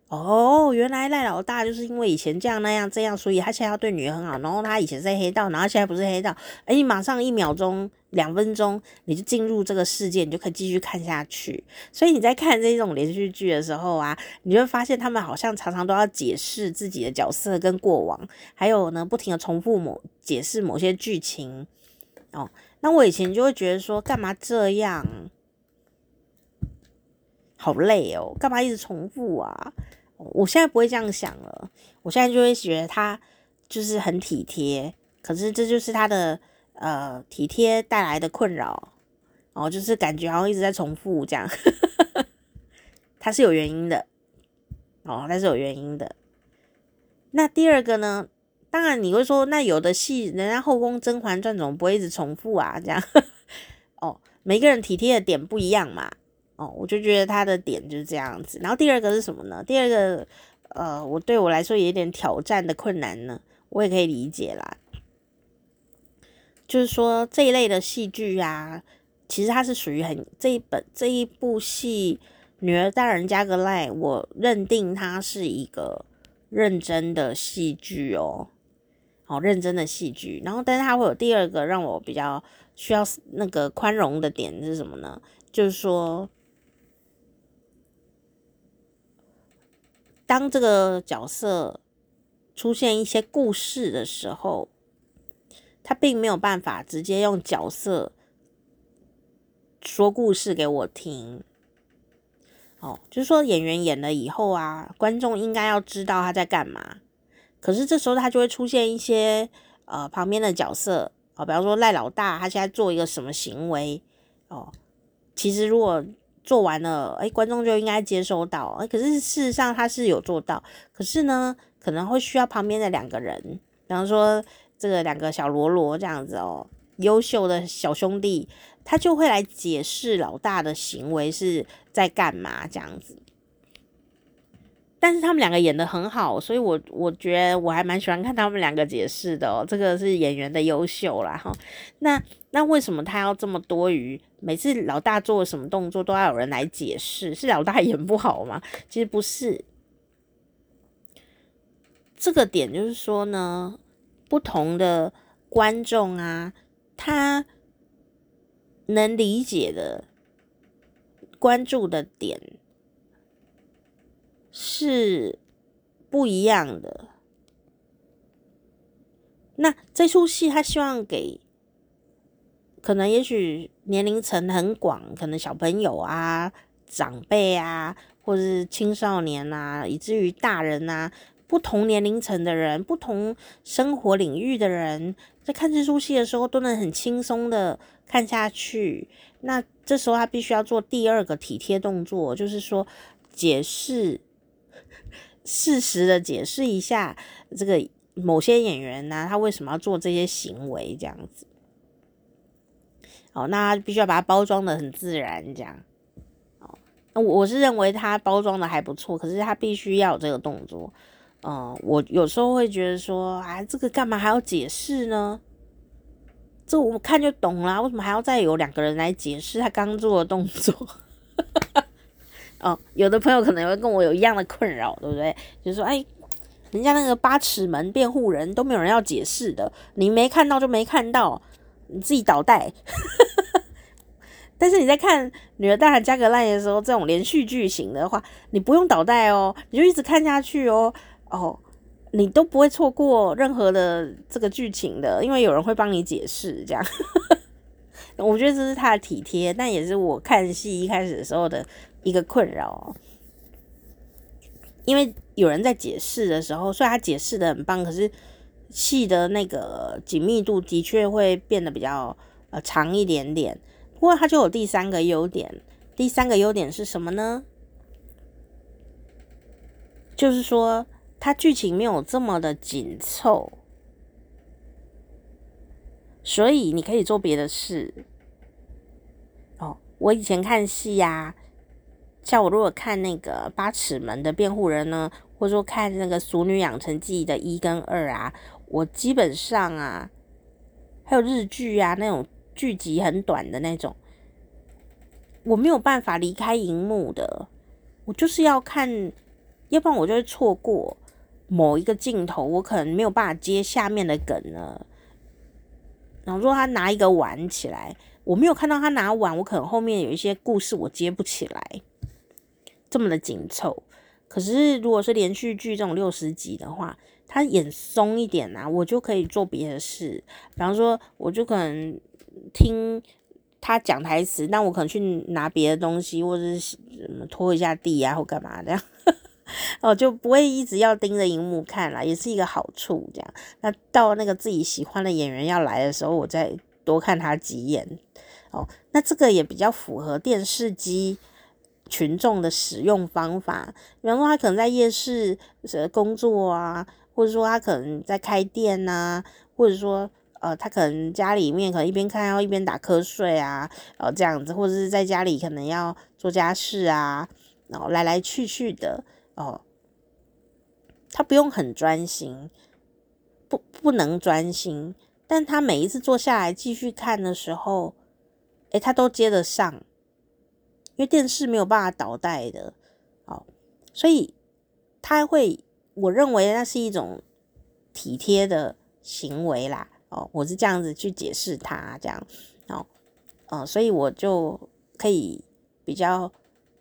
哦，原来赖老大就是因为以前这样那样这样，所以他现在要对女儿很好。然后他以前是黑道，然后现在不是黑道。哎，你马上一秒钟、两分钟，你就进入这个世界，你就可以继续看下去。所以你在看这种连续剧的时候啊，你就会发现他们好像常常都要解释自己的角色跟过往，还有呢，不停的重复某解释某些剧情。哦，那我以前就会觉得说，干嘛这样？好累哦，干嘛一直重复啊？我现在不会这样想了，我现在就会觉得他就是很体贴，可是这就是他的呃体贴带来的困扰哦，就是感觉好像一直在重复这样，他是有原因的哦，他是有原因的。那第二个呢？当然你会说，那有的戏人家后宫《甄嬛传》总不会一直重复啊，这样 哦，每个人体贴的点不一样嘛。哦，我就觉得他的点就是这样子。然后第二个是什么呢？第二个，呃，我对我来说有点挑战的困难呢，我也可以理解啦。就是说这一类的戏剧啊，其实它是属于很这一本这一部戏《女儿大人加个赖》，我认定它是一个认真的戏剧哦，好认真的戏剧。然后，但是它会有第二个让我比较需要那个宽容的点是什么呢？就是说。当这个角色出现一些故事的时候，他并没有办法直接用角色说故事给我听。哦，就是说演员演了以后啊，观众应该要知道他在干嘛。可是这时候他就会出现一些呃旁边的角色哦，比方说赖老大，他现在做一个什么行为哦，其实如果。做完了，哎，观众就应该接收到。哎，可是事实上他是有做到，可是呢，可能会需要旁边的两个人，比方说这个两个小喽啰这样子哦，优秀的小兄弟，他就会来解释老大的行为是在干嘛这样子。但是他们两个演得很好，所以我我觉得我还蛮喜欢看他们两个解释的哦。这个是演员的优秀啦哈。那那为什么他要这么多余？每次老大做什么动作都要有人来解释？是老大演不好吗？其实不是。这个点就是说呢，不同的观众啊，他能理解的、关注的点。是不一样的。那这出戏他希望给，可能也许年龄层很广，可能小朋友啊、长辈啊，或者是青少年啊，以至于大人啊，不同年龄层的人、不同生活领域的人，在看这出戏的时候都能很轻松的看下去。那这时候他必须要做第二个体贴动作，就是说解释。适时的解释一下这个某些演员呢，他为什么要做这些行为这样子？哦，那他必须要把它包装得很自然，这样。哦，我我是认为他包装得还不错，可是他必须要有这个动作。嗯，我有时候会觉得说，啊，这个干嘛还要解释呢？这我看就懂了，为什么还要再有两个人来解释他刚做的动作？哦，有的朋友可能会跟我有一样的困扰，对不对？就是说，哎，人家那个八尺门辩护人都没有人要解释的，你没看到就没看到，你自己倒带。但是你在看《女儿大人加个赖》的时候，这种连续剧情的话，你不用倒带哦，你就一直看下去哦，哦，你都不会错过任何的这个剧情的，因为有人会帮你解释，这样。我觉得这是他的体贴，但也是我看戏一开始的时候的。一个困扰，因为有人在解释的时候，虽然他解释的很棒，可是戏的那个紧密度的确会变得比较呃长一点点。不过他就有第三个优点，第三个优点是什么呢？就是说它剧情没有这么的紧凑，所以你可以做别的事。哦，我以前看戏呀，像我如果看那个八尺门的辩护人呢，或者说看那个俗女养成记的一跟二啊，我基本上啊，还有日剧啊那种剧集很短的那种，我没有办法离开荧幕的，我就是要看，要不然我就会错过某一个镜头，我可能没有办法接下面的梗了。然后说他拿一个碗起来。我没有看到他拿碗，我可能后面有一些故事我接不起来，这么的紧凑。可是如果是连续剧这种六十集的话，他演松一点啊，我就可以做别的事。比方说，我就可能听他讲台词，那我可能去拿别的东西，或者是什么拖一下地啊，或干嘛这样，哦，就不会一直要盯着荧幕看了，也是一个好处。这样，那到那个自己喜欢的演员要来的时候，我再多看他几眼。哦，那这个也比较符合电视机群众的使用方法。比方说，他可能在夜市工作啊，或者说他可能在开店呐、啊，或者说呃，他可能家里面可能一边看要一边打瞌睡啊，哦这样子，或者是在家里可能要做家事啊，然后来来去去的哦，他不用很专心，不不能专心，但他每一次坐下来继续看的时候。诶，他都接得上，因为电视没有办法倒带的，哦，所以他会，我认为那是一种体贴的行为啦，哦，我是这样子去解释他这样，哦，哦，所以我就可以比较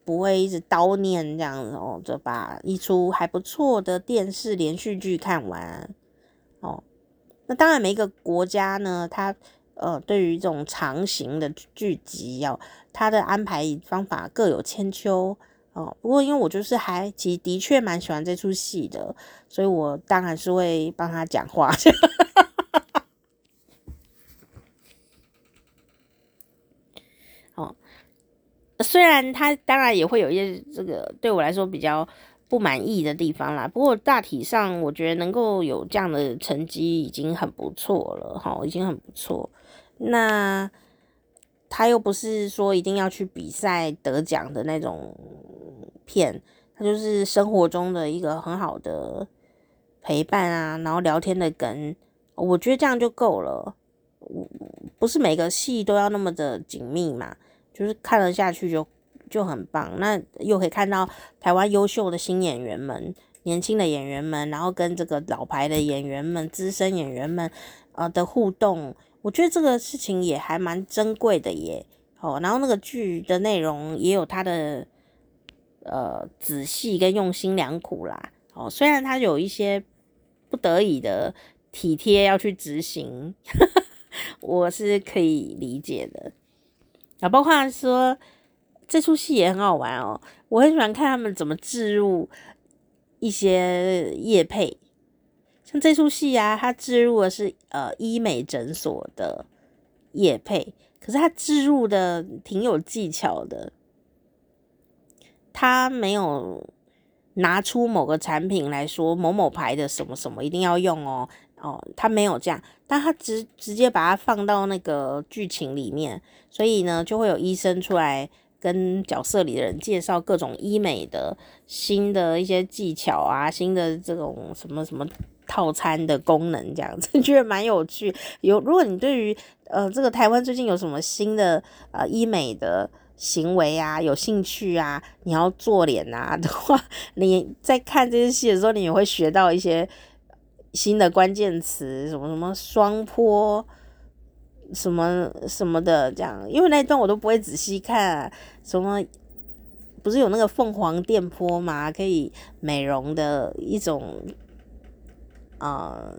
不会一直叨念这样子，哦，就把一出还不错的电视连续剧看完，哦，那当然每一个国家呢，它。呃，对于这种长型的剧集，哦它的安排方法各有千秋哦。不过，因为我就是还其实的确蛮喜欢这出戏的，所以我当然是会帮他讲话。虽然他当然也会有一些这个对我来说比较不满意的地方啦，不过大体上我觉得能够有这样的成绩已经很不错了，哈，已经很不错。那他又不是说一定要去比赛得奖的那种片，他就是生活中的一个很好的陪伴啊，然后聊天的梗，我觉得这样就够了。不是每个戏都要那么的紧密嘛，就是看了下去就就很棒。那又可以看到台湾优秀的新演员们、年轻的演员们，然后跟这个老牌的演员们、资深演员们呃的互动。我觉得这个事情也还蛮珍贵的耶，哦，然后那个剧的内容也有它的呃仔细跟用心良苦啦，哦，虽然它有一些不得已的体贴要去执行，呵呵，我是可以理解的。啊，包括说这出戏也很好玩哦，我很喜欢看他们怎么置入一些业配。像这出戏啊，它置入的是呃医美诊所的业配，可是它置入的挺有技巧的，它没有拿出某个产品来说某某牌的什么什么一定要用哦哦，他没有这样，但他直直接把它放到那个剧情里面，所以呢就会有医生出来跟角色里的人介绍各种医美的新的一些技巧啊，新的这种什么什么。套餐的功能这样子，觉得蛮有趣。有，如果你对于呃这个台湾最近有什么新的呃医美的行为啊有兴趣啊，你要做脸啊的话，你在看这些戏的时候，你也会学到一些新的关键词，什么什么双坡，什么什么的这样。因为那一段我都不会仔细看，什么不是有那个凤凰电波吗？可以美容的一种。啊，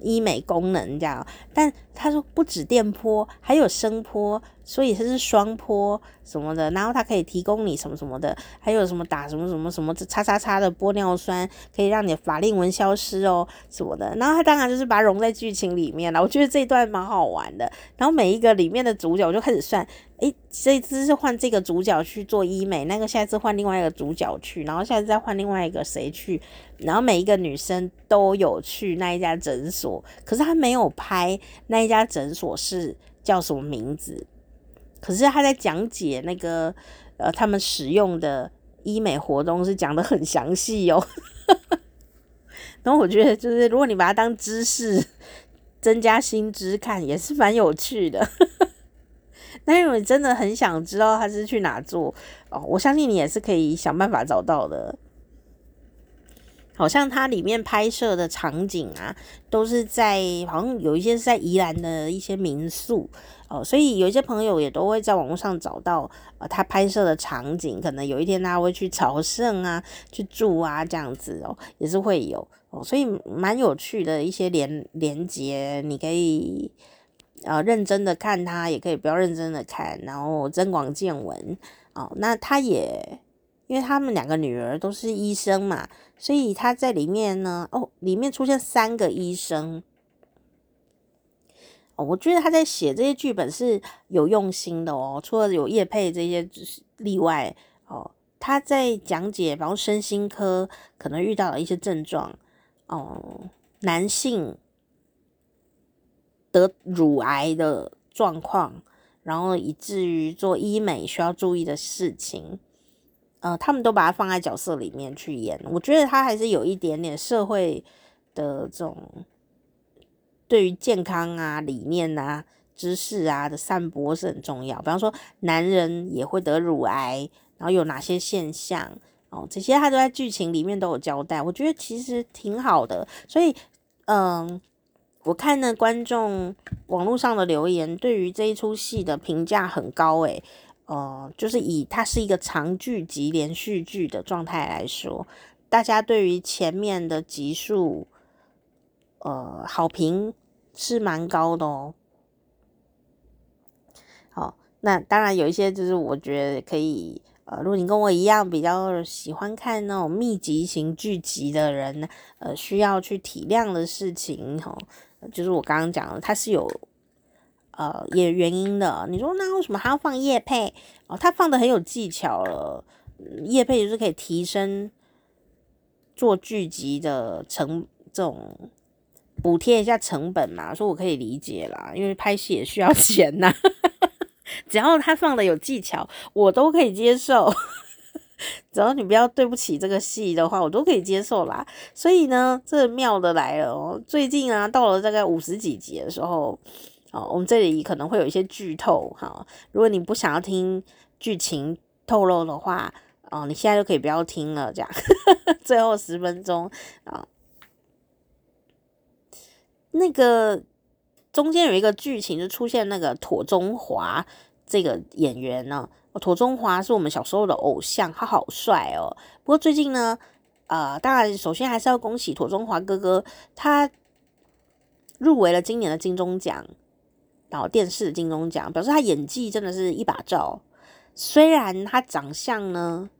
医美功能这样，但他说不止电波，还有声波，所以它是双波什么的，然后它可以提供你什么什么的，还有什么打什么什么什么叉叉叉的玻尿酸，可以让你法令纹消失哦什么的。然后他当然就是把它融在剧情里面了。我觉得这一段蛮好玩的。然后每一个里面的主角，我就开始算，诶，这一次是换这个主角去做医美，那个下一次换另外一个主角去，然后下次再换另外一个谁去，然后每一个女生都有去那一家诊所，可是他没有拍那一家诊所是叫什么名字。可是他在讲解那个呃，他们使用的医美活动是讲得很详细哦。然后我觉得就是如果你把它当知识增加新知看，也是蛮有趣的。但如果你真的很想知道他是去哪做哦，我相信你也是可以想办法找到的。好像它里面拍摄的场景啊，都是在好像有一些是在宜兰的一些民宿哦，所以有一些朋友也都会在网络上找到呃他拍摄的场景，可能有一天他会去朝圣啊，去住啊这样子哦，也是会有哦，所以蛮有趣的一些连连接，你可以呃认真的看它，也可以不要认真的看，然后增广见闻哦。那他也。因为他们两个女儿都是医生嘛，所以他在里面呢，哦，里面出现三个医生。哦，我觉得他在写这些剧本是有用心的哦，除了有叶配这些例外哦，他在讲解，比如身心科可能遇到的一些症状哦，男性得乳癌的状况，然后以至于做医美需要注意的事情。呃，他们都把它放在角色里面去演，我觉得他还是有一点点社会的这种对于健康啊、理念啊、知识啊的散播是很重要。比方说，男人也会得乳癌，然后有哪些现象哦，这些他都在剧情里面都有交代。我觉得其实挺好的，所以嗯、我看呢观众网络上的留言，对于这一出戏的评价很高诶。呃，就是以它是一个长剧集连续剧的状态来说，大家对于前面的集数，呃，好评是蛮高的哦。好，那当然有一些就是我觉得可以，呃，如果你跟我一样比较喜欢看那种密集型剧集的人，呃，需要去体谅的事情，哈，就是我刚刚讲的，它是有。呃，也原因的，你说那为什么还要放业配？哦，他放的很有技巧了，业配就是可以提升做剧集的成这种补贴一下成本嘛，所以我可以理解啦，因为拍戏也需要 钱呐。只要他放的有技巧，我都可以接受。只要你不要对不起这个戏的话，我都可以接受啦。所以呢，这妙的来了哦，最近啊，到了大概五十几集的时候。哦，我们这里可能会有一些剧透哈。如果你不想要听剧情透露的话，哦，你现在就可以不要听了。这样，最后十分钟啊，那个中间有一个剧情就出现那个妥中华这个演员呢。妥中华是我们小时候的偶像，他好帅哦。不过最近呢，呃，当然首先还是要恭喜妥中华哥哥，他入围了今年的金钟奖。然后电视金钟奖表示他演技真的是一把照，虽然他长相呢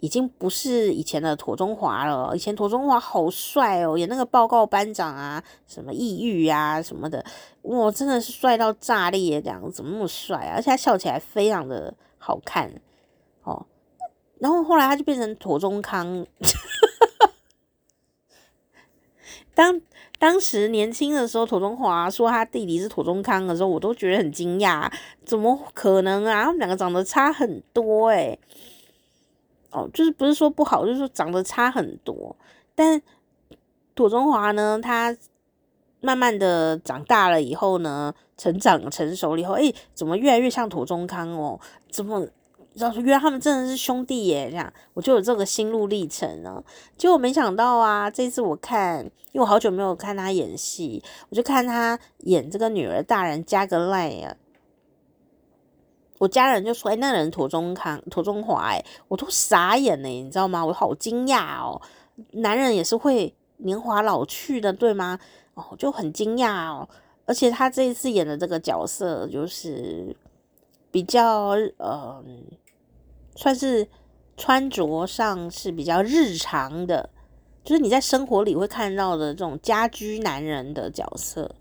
已经不是以前的庹宗华了，以前庹宗华好帅哦，演那个报告班长啊，什么抑郁啊什么的，哇，真的是帅到炸裂这样，怎么那么帅啊？而且他笑起来非常的好看哦。然后后来他就变成庹宗康，当。当时年轻的时候，土中华说他弟弟是土中康的时候，我都觉得很惊讶，怎么可能啊？他们两个长得差很多诶、哦，就是不是说不好，就是说长得差很多。但土中华呢，他慢慢的长大了以后呢，成长成熟了以后，诶，怎么越来越像土中康哦？怎么？然后原来他们真的是兄弟耶，这样我就有这个心路历程呢。结果没想到啊，这次我看，因为我好久没有看他演戏，我就看他演这个女儿大人加个赖呀。我家人就说：“哎，那人庹宗康、庹宗华，哎，我都傻眼了，你知道吗？我好惊讶哦，男人也是会年华老去的，对吗？哦，就很惊讶哦。而且他这一次演的这个角色就是。”比较呃，算是穿着上是比较日常的，就是你在生活里会看到的这种家居男人的角色，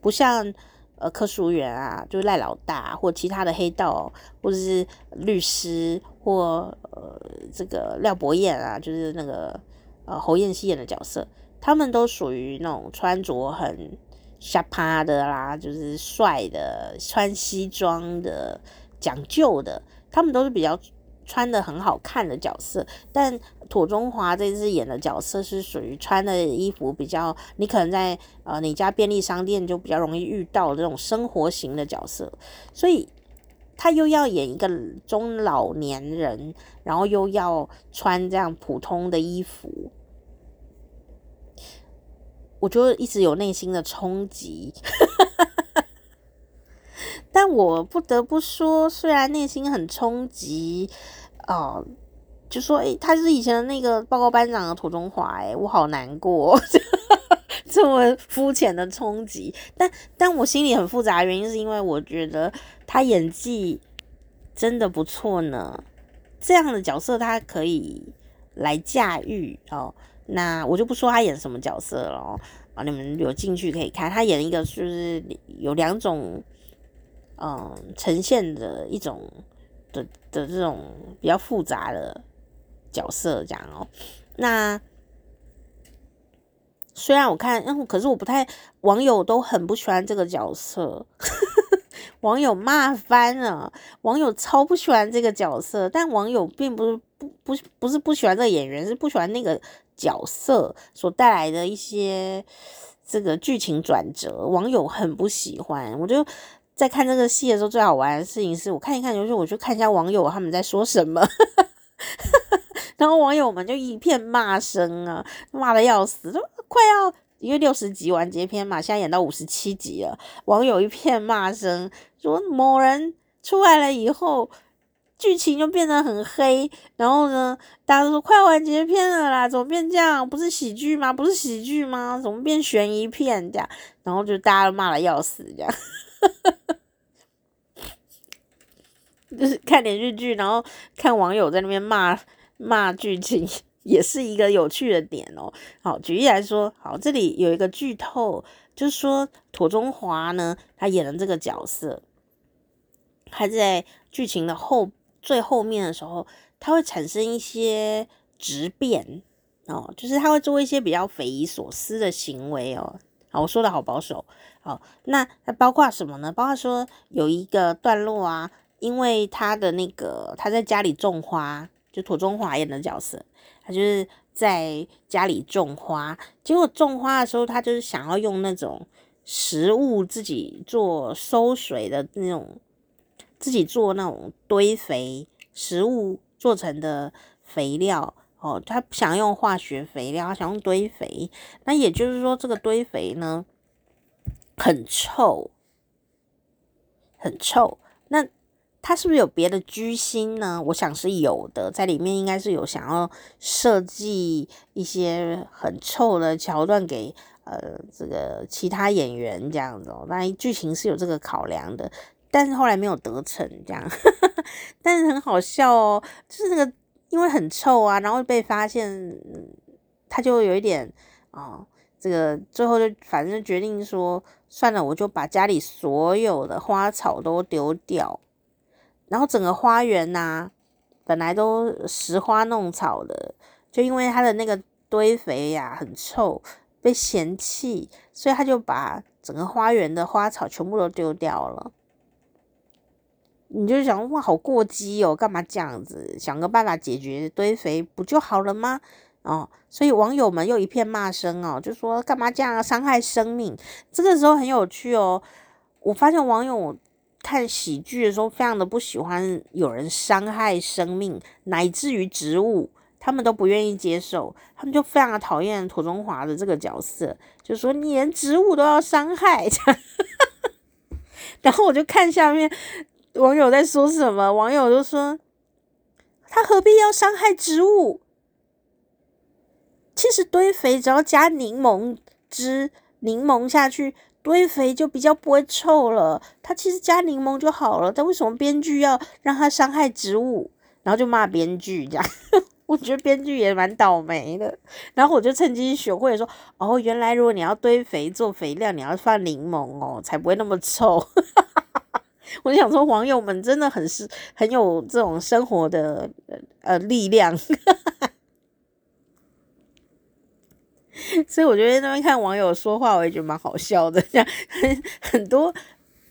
不像呃柯淑媛啊，就赖老大或其他的黑道，或者是律师或呃这个廖伯彦啊，就是那个呃侯彦希演的角色，他们都属于那种穿着很。下趴的啦，就是帅的，穿西装的，讲究的，他们都是比较穿的很好看的角色。但土中华这次演的角色是属于穿的衣服比较，你可能在呃你家便利商店就比较容易遇到这种生活型的角色，所以他又要演一个中老年人，然后又要穿这样普通的衣服。我就一直有内心的冲击，但我不得不说，虽然内心很冲击，哦、就说诶、欸，他是以前的那个报告班长的庹宗华，诶，我好难过，这么肤浅的冲击，但但我心里很复杂原因是因为我觉得他演技真的不错呢，这样的角色他可以来驾驭哦。那我就不说他演什么角色了哦，啊，你们有兴趣可以看。他演一个就是有两种，嗯，呈现的一种的的这种比较复杂的角色，这样哦。那虽然我看，嗯，可是我不太，网友都很不喜欢这个角色，网友骂翻了，网友超不喜欢这个角色，但网友并不是不不不是不喜欢这个演员，是不喜欢那个。角色所带来的一些这个剧情转折，网友很不喜欢。我就在看这个戏的时候，最好玩的事情是我看一看，就是我去看一下网友他们在说什么，然后网友们就一片骂声啊，骂的要死，都快要因为六十集完结篇嘛，现在演到五十七集了，网友一片骂声，说某人出来了以后。剧情就变得很黑，然后呢，大家都说快完结篇了啦，怎么变这样？不是喜剧吗？不是喜剧吗？怎么变悬疑片这样？然后就大家都骂的要死这样，就是看连续剧，然后看网友在那边骂骂剧情，也是一个有趣的点哦。好，举例来说，好，这里有一个剧透，就是说庹宗华呢，他演的这个角色，他在剧情的后。最后面的时候，他会产生一些质变哦，就是他会做一些比较匪夷所思的行为哦。好，我说的好保守。好，那那包括什么呢？包括说有一个段落啊，因为他的那个他在家里种花，就土中华演的角色，他就是在家里种花，结果种花的时候，他就是想要用那种食物自己做收水的那种。自己做那种堆肥，食物做成的肥料哦，他不想用化学肥料，他想用堆肥。那也就是说，这个堆肥呢，很臭，很臭。他是不是有别的居心呢？我想是有的，在里面应该是有想要设计一些很臭的桥段给呃这个其他演员这样子哦。那剧情是有这个考量的。但是后来没有得逞，这样，但是很好笑哦，就是那个因为很臭啊，然后被发现，他就有一点啊、哦，这个最后就反正决定说，算了，我就把家里所有的花草都丢掉，然后整个花园呐、本来都拾花弄草的，就因为他的那个堆肥呀、很臭，被嫌弃，所以他就把整个花园的花草全部都丢掉了。你就想哇，好过激哦，干嘛这样子？想个办法解决堆肥不就好了吗？哦，所以网友们又一片骂声哦，就说干嘛这样伤害生命？这个时候很有趣哦，我发现网友看喜剧的时候非常的不喜欢有人伤害生命，乃至于植物，他们都不愿意接受，他们就非常的讨厌庹宗华的这个角色，就说你连植物都要伤害，然后我就看下面。网友在说什么？网友就说：“他何必要伤害植物？其实堆肥只要加柠檬汁，柠檬下去堆肥就比较不会臭了，他其实加柠檬就好了，但为什么编剧要让他伤害植物？然后就骂编剧这样，我觉得编剧也蛮倒霉的。然后我就趁机学会说，哦，原来如果你要堆肥做肥料，你要放柠檬哦，才不会那么臭。我就想说，网友们真的很是很有这种生活的呃力量。所以我觉得那边看网友说话，我也觉得蛮好笑的。这样 很多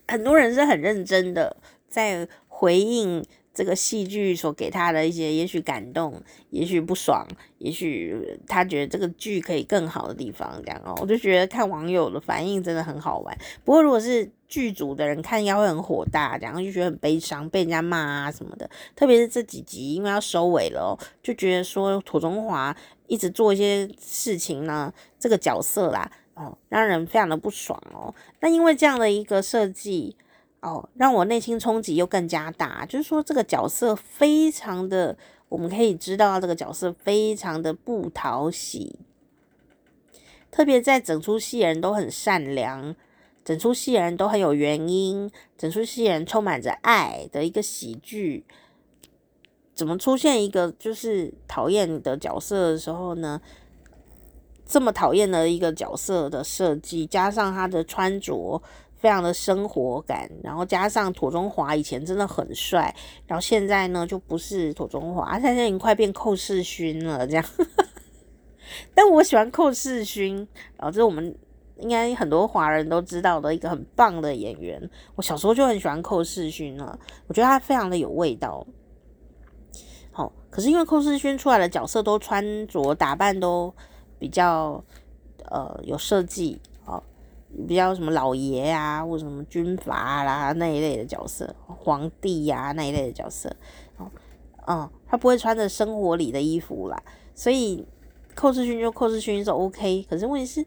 很多人是很认真的在回应这个戏剧所给他的一些，也许感动，也许不爽，也许他觉得这个剧可以更好的地方，这样哦。我就觉得看网友的反应真的很好玩。不过如果是剧组的人看，应该会很火大，然后就觉得很悲伤，被人家骂啊什么的。特别是这几集，因为要收尾了，就觉得说土中华。一直做一些事情呢，这个角色啦，哦，让人非常的不爽哦。那因为这样的一个设计，哦，让我内心冲击又更加大。就是说，这个角色非常的，我们可以知道这个角色非常的不讨喜。特别在整出戏人都很善良，整出戏人都很有原因，整出戏人充满着爱的一个喜剧。怎么出现一个就是讨厌的角色的时候呢？这么讨厌的一个角色的设计，加上他的穿着非常的生活感，然后加上土中华以前真的很帅，然后现在呢就不是土中华，他现在已经快变寇世勋了这样。但我喜欢寇世勋，然后这是我们应该很多华人都知道的一个很棒的演员。我小时候就很喜欢寇世勋了，我觉得他非常的有味道。可是因为寇世勋出来的角色都穿着打扮都比较呃有设计，哦，比较什么老爷啊，或者什么军阀啦那一类的角色，皇帝呀、那一类的角色，哦，嗯，他不会穿着生活里的衣服啦，所以寇世勋就寇世勋是 OK，可是问题是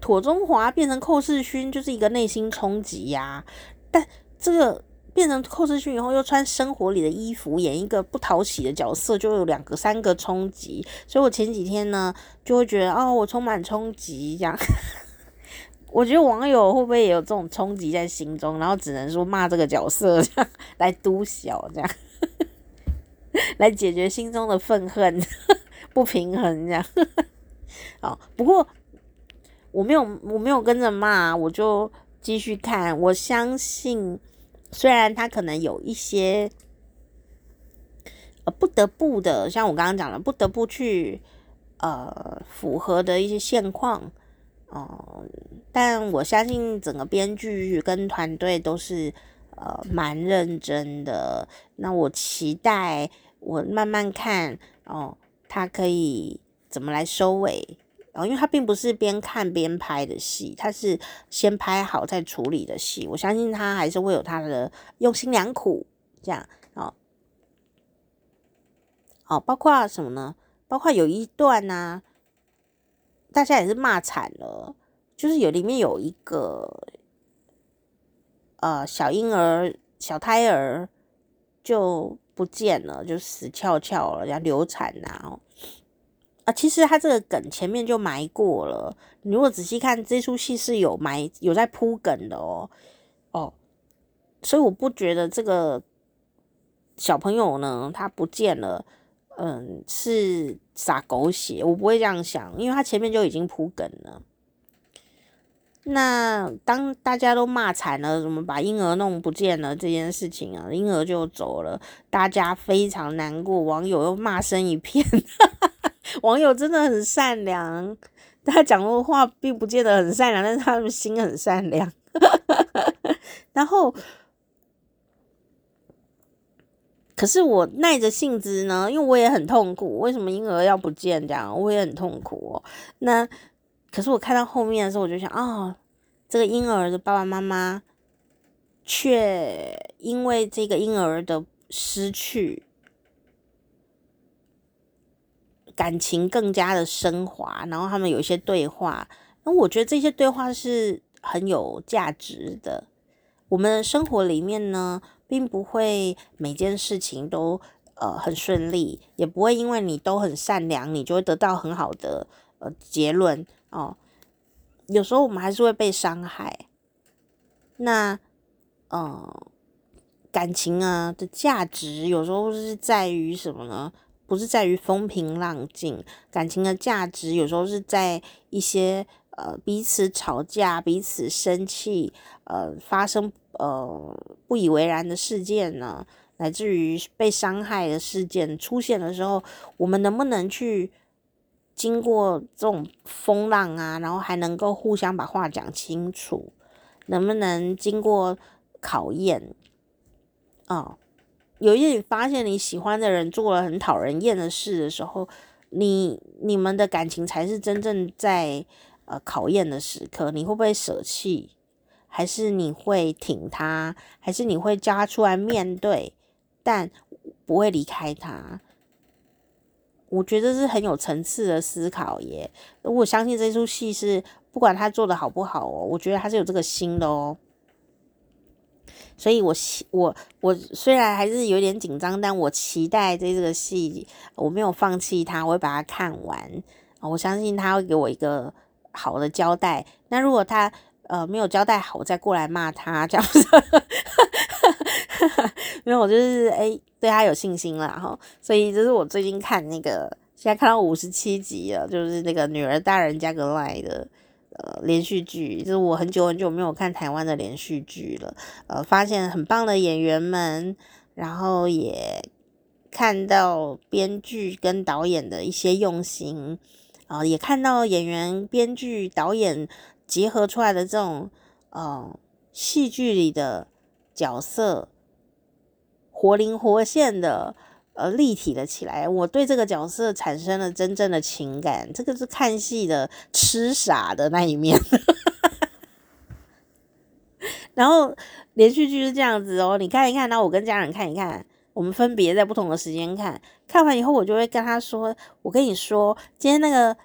妥中华变成寇世勋就是一个内心冲击呀，但这个。变成寇世勋以后，又穿生活里的衣服，演一个不讨喜的角色，就有两个、三个冲击。所以我前几天呢，就会觉得哦，我充满冲击这样。我觉得网友会不会也有这种冲击在心中，然后只能说骂这个角色这样来督小这样，来解决心中的愤恨 不平衡这样。好，不过我没有，我没有跟着骂，我就继续看，我相信。虽然他可能有一些呃不得不的，像我刚刚讲的，不得不去呃符合的一些现况，哦、但我相信整个编剧跟团队都是呃蛮认真的。那我期待我慢慢看哦、他可以怎么来收尾。哦因为他并不是边看边拍的戏，他是先拍好再处理的戏。我相信他还是会有他的用心良苦，这样哦。哦，包括什么呢？包括有一段呢、啊，大家也是骂惨了，就是有里面有一个呃小婴儿、小胎儿就不见了，就死翘翘了，要流产呐、啊。啊，其实他这个梗前面就埋过了。你如果仔细看，这出戏是有埋有在铺梗的哦，哦，所以我不觉得这个小朋友呢，他不见了，嗯，是撒狗血，我不会这样想，因为他前面就已经铺梗了。那当大家都骂惨了，怎么把婴儿弄不见了这件事情啊，婴儿就走了，大家非常难过，网友又骂声一片。网友真的很善良，他讲的话并不见得很善良，但是他们心很善良。然后，可是我耐着性子呢，因为我也很痛苦。为什么婴儿要不见？这样我也很痛苦哦。那可是我看到后面的时候，我就想，哦，这个婴儿的爸爸妈妈却因为这个婴儿的失去。感情更加的升华，然后他们有一些对话，那我觉得这些对话是很有价值的。我们的生活里面呢，并不会每件事情都呃很顺利，也不会因为你都很善良，你就会得到很好的呃结论哦。有时候我们还是会被伤害。那，呃，感情啊的价值有时候是在于什么呢？不是在于风平浪静，感情的价值有时候是在一些呃彼此吵架、彼此生气、呃发生呃不以为然的事件呢，乃至于被伤害的事件出现的时候，我们能不能去经过这种风浪啊，然后还能够互相把话讲清楚，能不能经过考验啊？有一天你发现你喜欢的人做了很讨人厌的事的时候，你你们的感情才是真正在呃考验的时刻。你会不会舍弃？还是你会挺他？还是你会叫他出来面对？但不会离开他。我觉得是很有层次的思考耶。我相信这出戏是不管他做的好不好哦，我觉得他是有这个心的哦。所以我，我我我虽然还是有点紧张，但我期待这这个戏，我没有放弃它，我会把它看完。我相信他会给我一个好的交代。那如果他呃没有交代好，我再过来骂他，这样子。没有，我就是哎、对他有信心了哈。所以这是我最近看那个，现在看到五十七集了，就是那个女儿大人加个赖的。呃，连续剧就是我很久很久没有看台湾的连续剧了。呃，发现很棒的演员们，然后也看到编剧跟导演的一些用心，啊、也看到演员、编剧、导演结合出来的这种呃戏剧里的角色，活灵活现的。呃，立体了起来，我对这个角色产生了真正的情感。这个是看戏的痴傻的那一面。然后连续剧是这样子哦，你看一看，然后我跟家人看一看，我们分别在不同的时间看。看完以后，我就会跟他说：“我跟你说，今天那个。”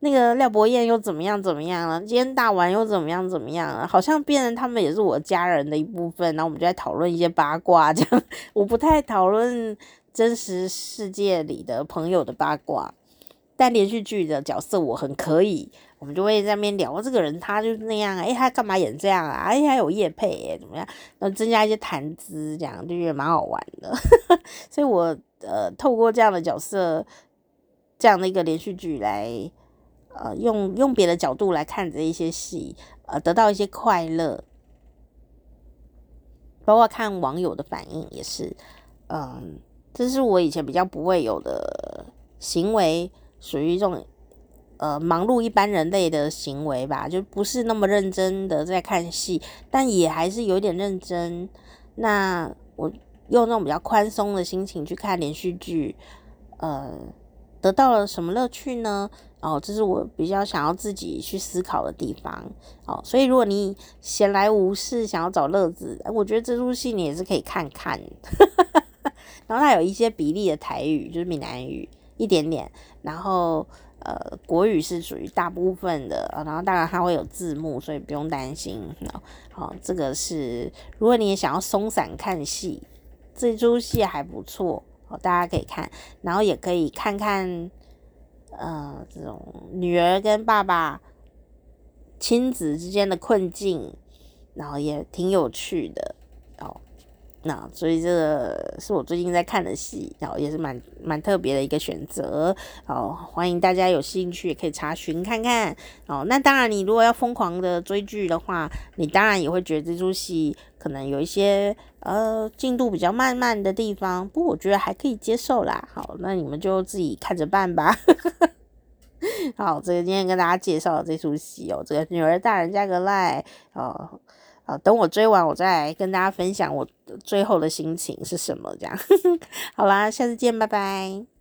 那个廖博彦又怎么样怎么样了？今天大玩又怎么样怎么样了？好像变成他们也是我家人的一部分，然后我们就在讨论一些八卦这样。我不太讨论真实世界里的朋友的八卦，但连续剧的角色我很可以，我们就会在那边聊这个人，他就是那样，诶，他干嘛演这样啊？哎，还有叶配诶，怎么样？然后增加一些谈资，这样就觉得蛮好玩的。所以我呃，透过这样的角色，这样的一个连续剧来。呃，用用别的角度来看这一些戏，呃，得到一些快乐，包括看网友的反应也是，嗯，这是我以前比较不会有的行为，属于这种呃忙碌一般人类的行为吧，就不是那么认真的在看戏，但也还是有点认真。那我用那种比较宽松的心情去看连续剧，呃，得到了什么乐趣呢？哦，这是我比较想要自己去思考的地方。哦，所以如果你闲来无事想要找乐子，我觉得这出戏你也是可以看看。然后它有一些比例的台语，就是闽南语一点点，然后呃国语是属于大部分的，然后当然它会有字幕，所以不用担心。好，这个是如果你也想要松散看戏，这出戏还不错，哦，大家可以看，然后也可以看看。呃，这种女儿跟爸爸亲子之间的困境，然后也挺有趣的。那所以这个是我最近在看的戏，然后也是蛮蛮特别的一个选择哦。欢迎大家有兴趣也可以查询看看哦。那当然，你如果要疯狂的追剧的话，你当然也会觉得这出戏可能有一些呃进度比较慢慢的地方，不过我觉得还可以接受啦。好，那你们就自己看着办吧。好，这个今天跟大家介绍这出戏哦，这个女儿大人加个赖哦，好，等我追完，我再来跟大家分享我最后的心情是什么，这样。好啦，下次见，拜拜。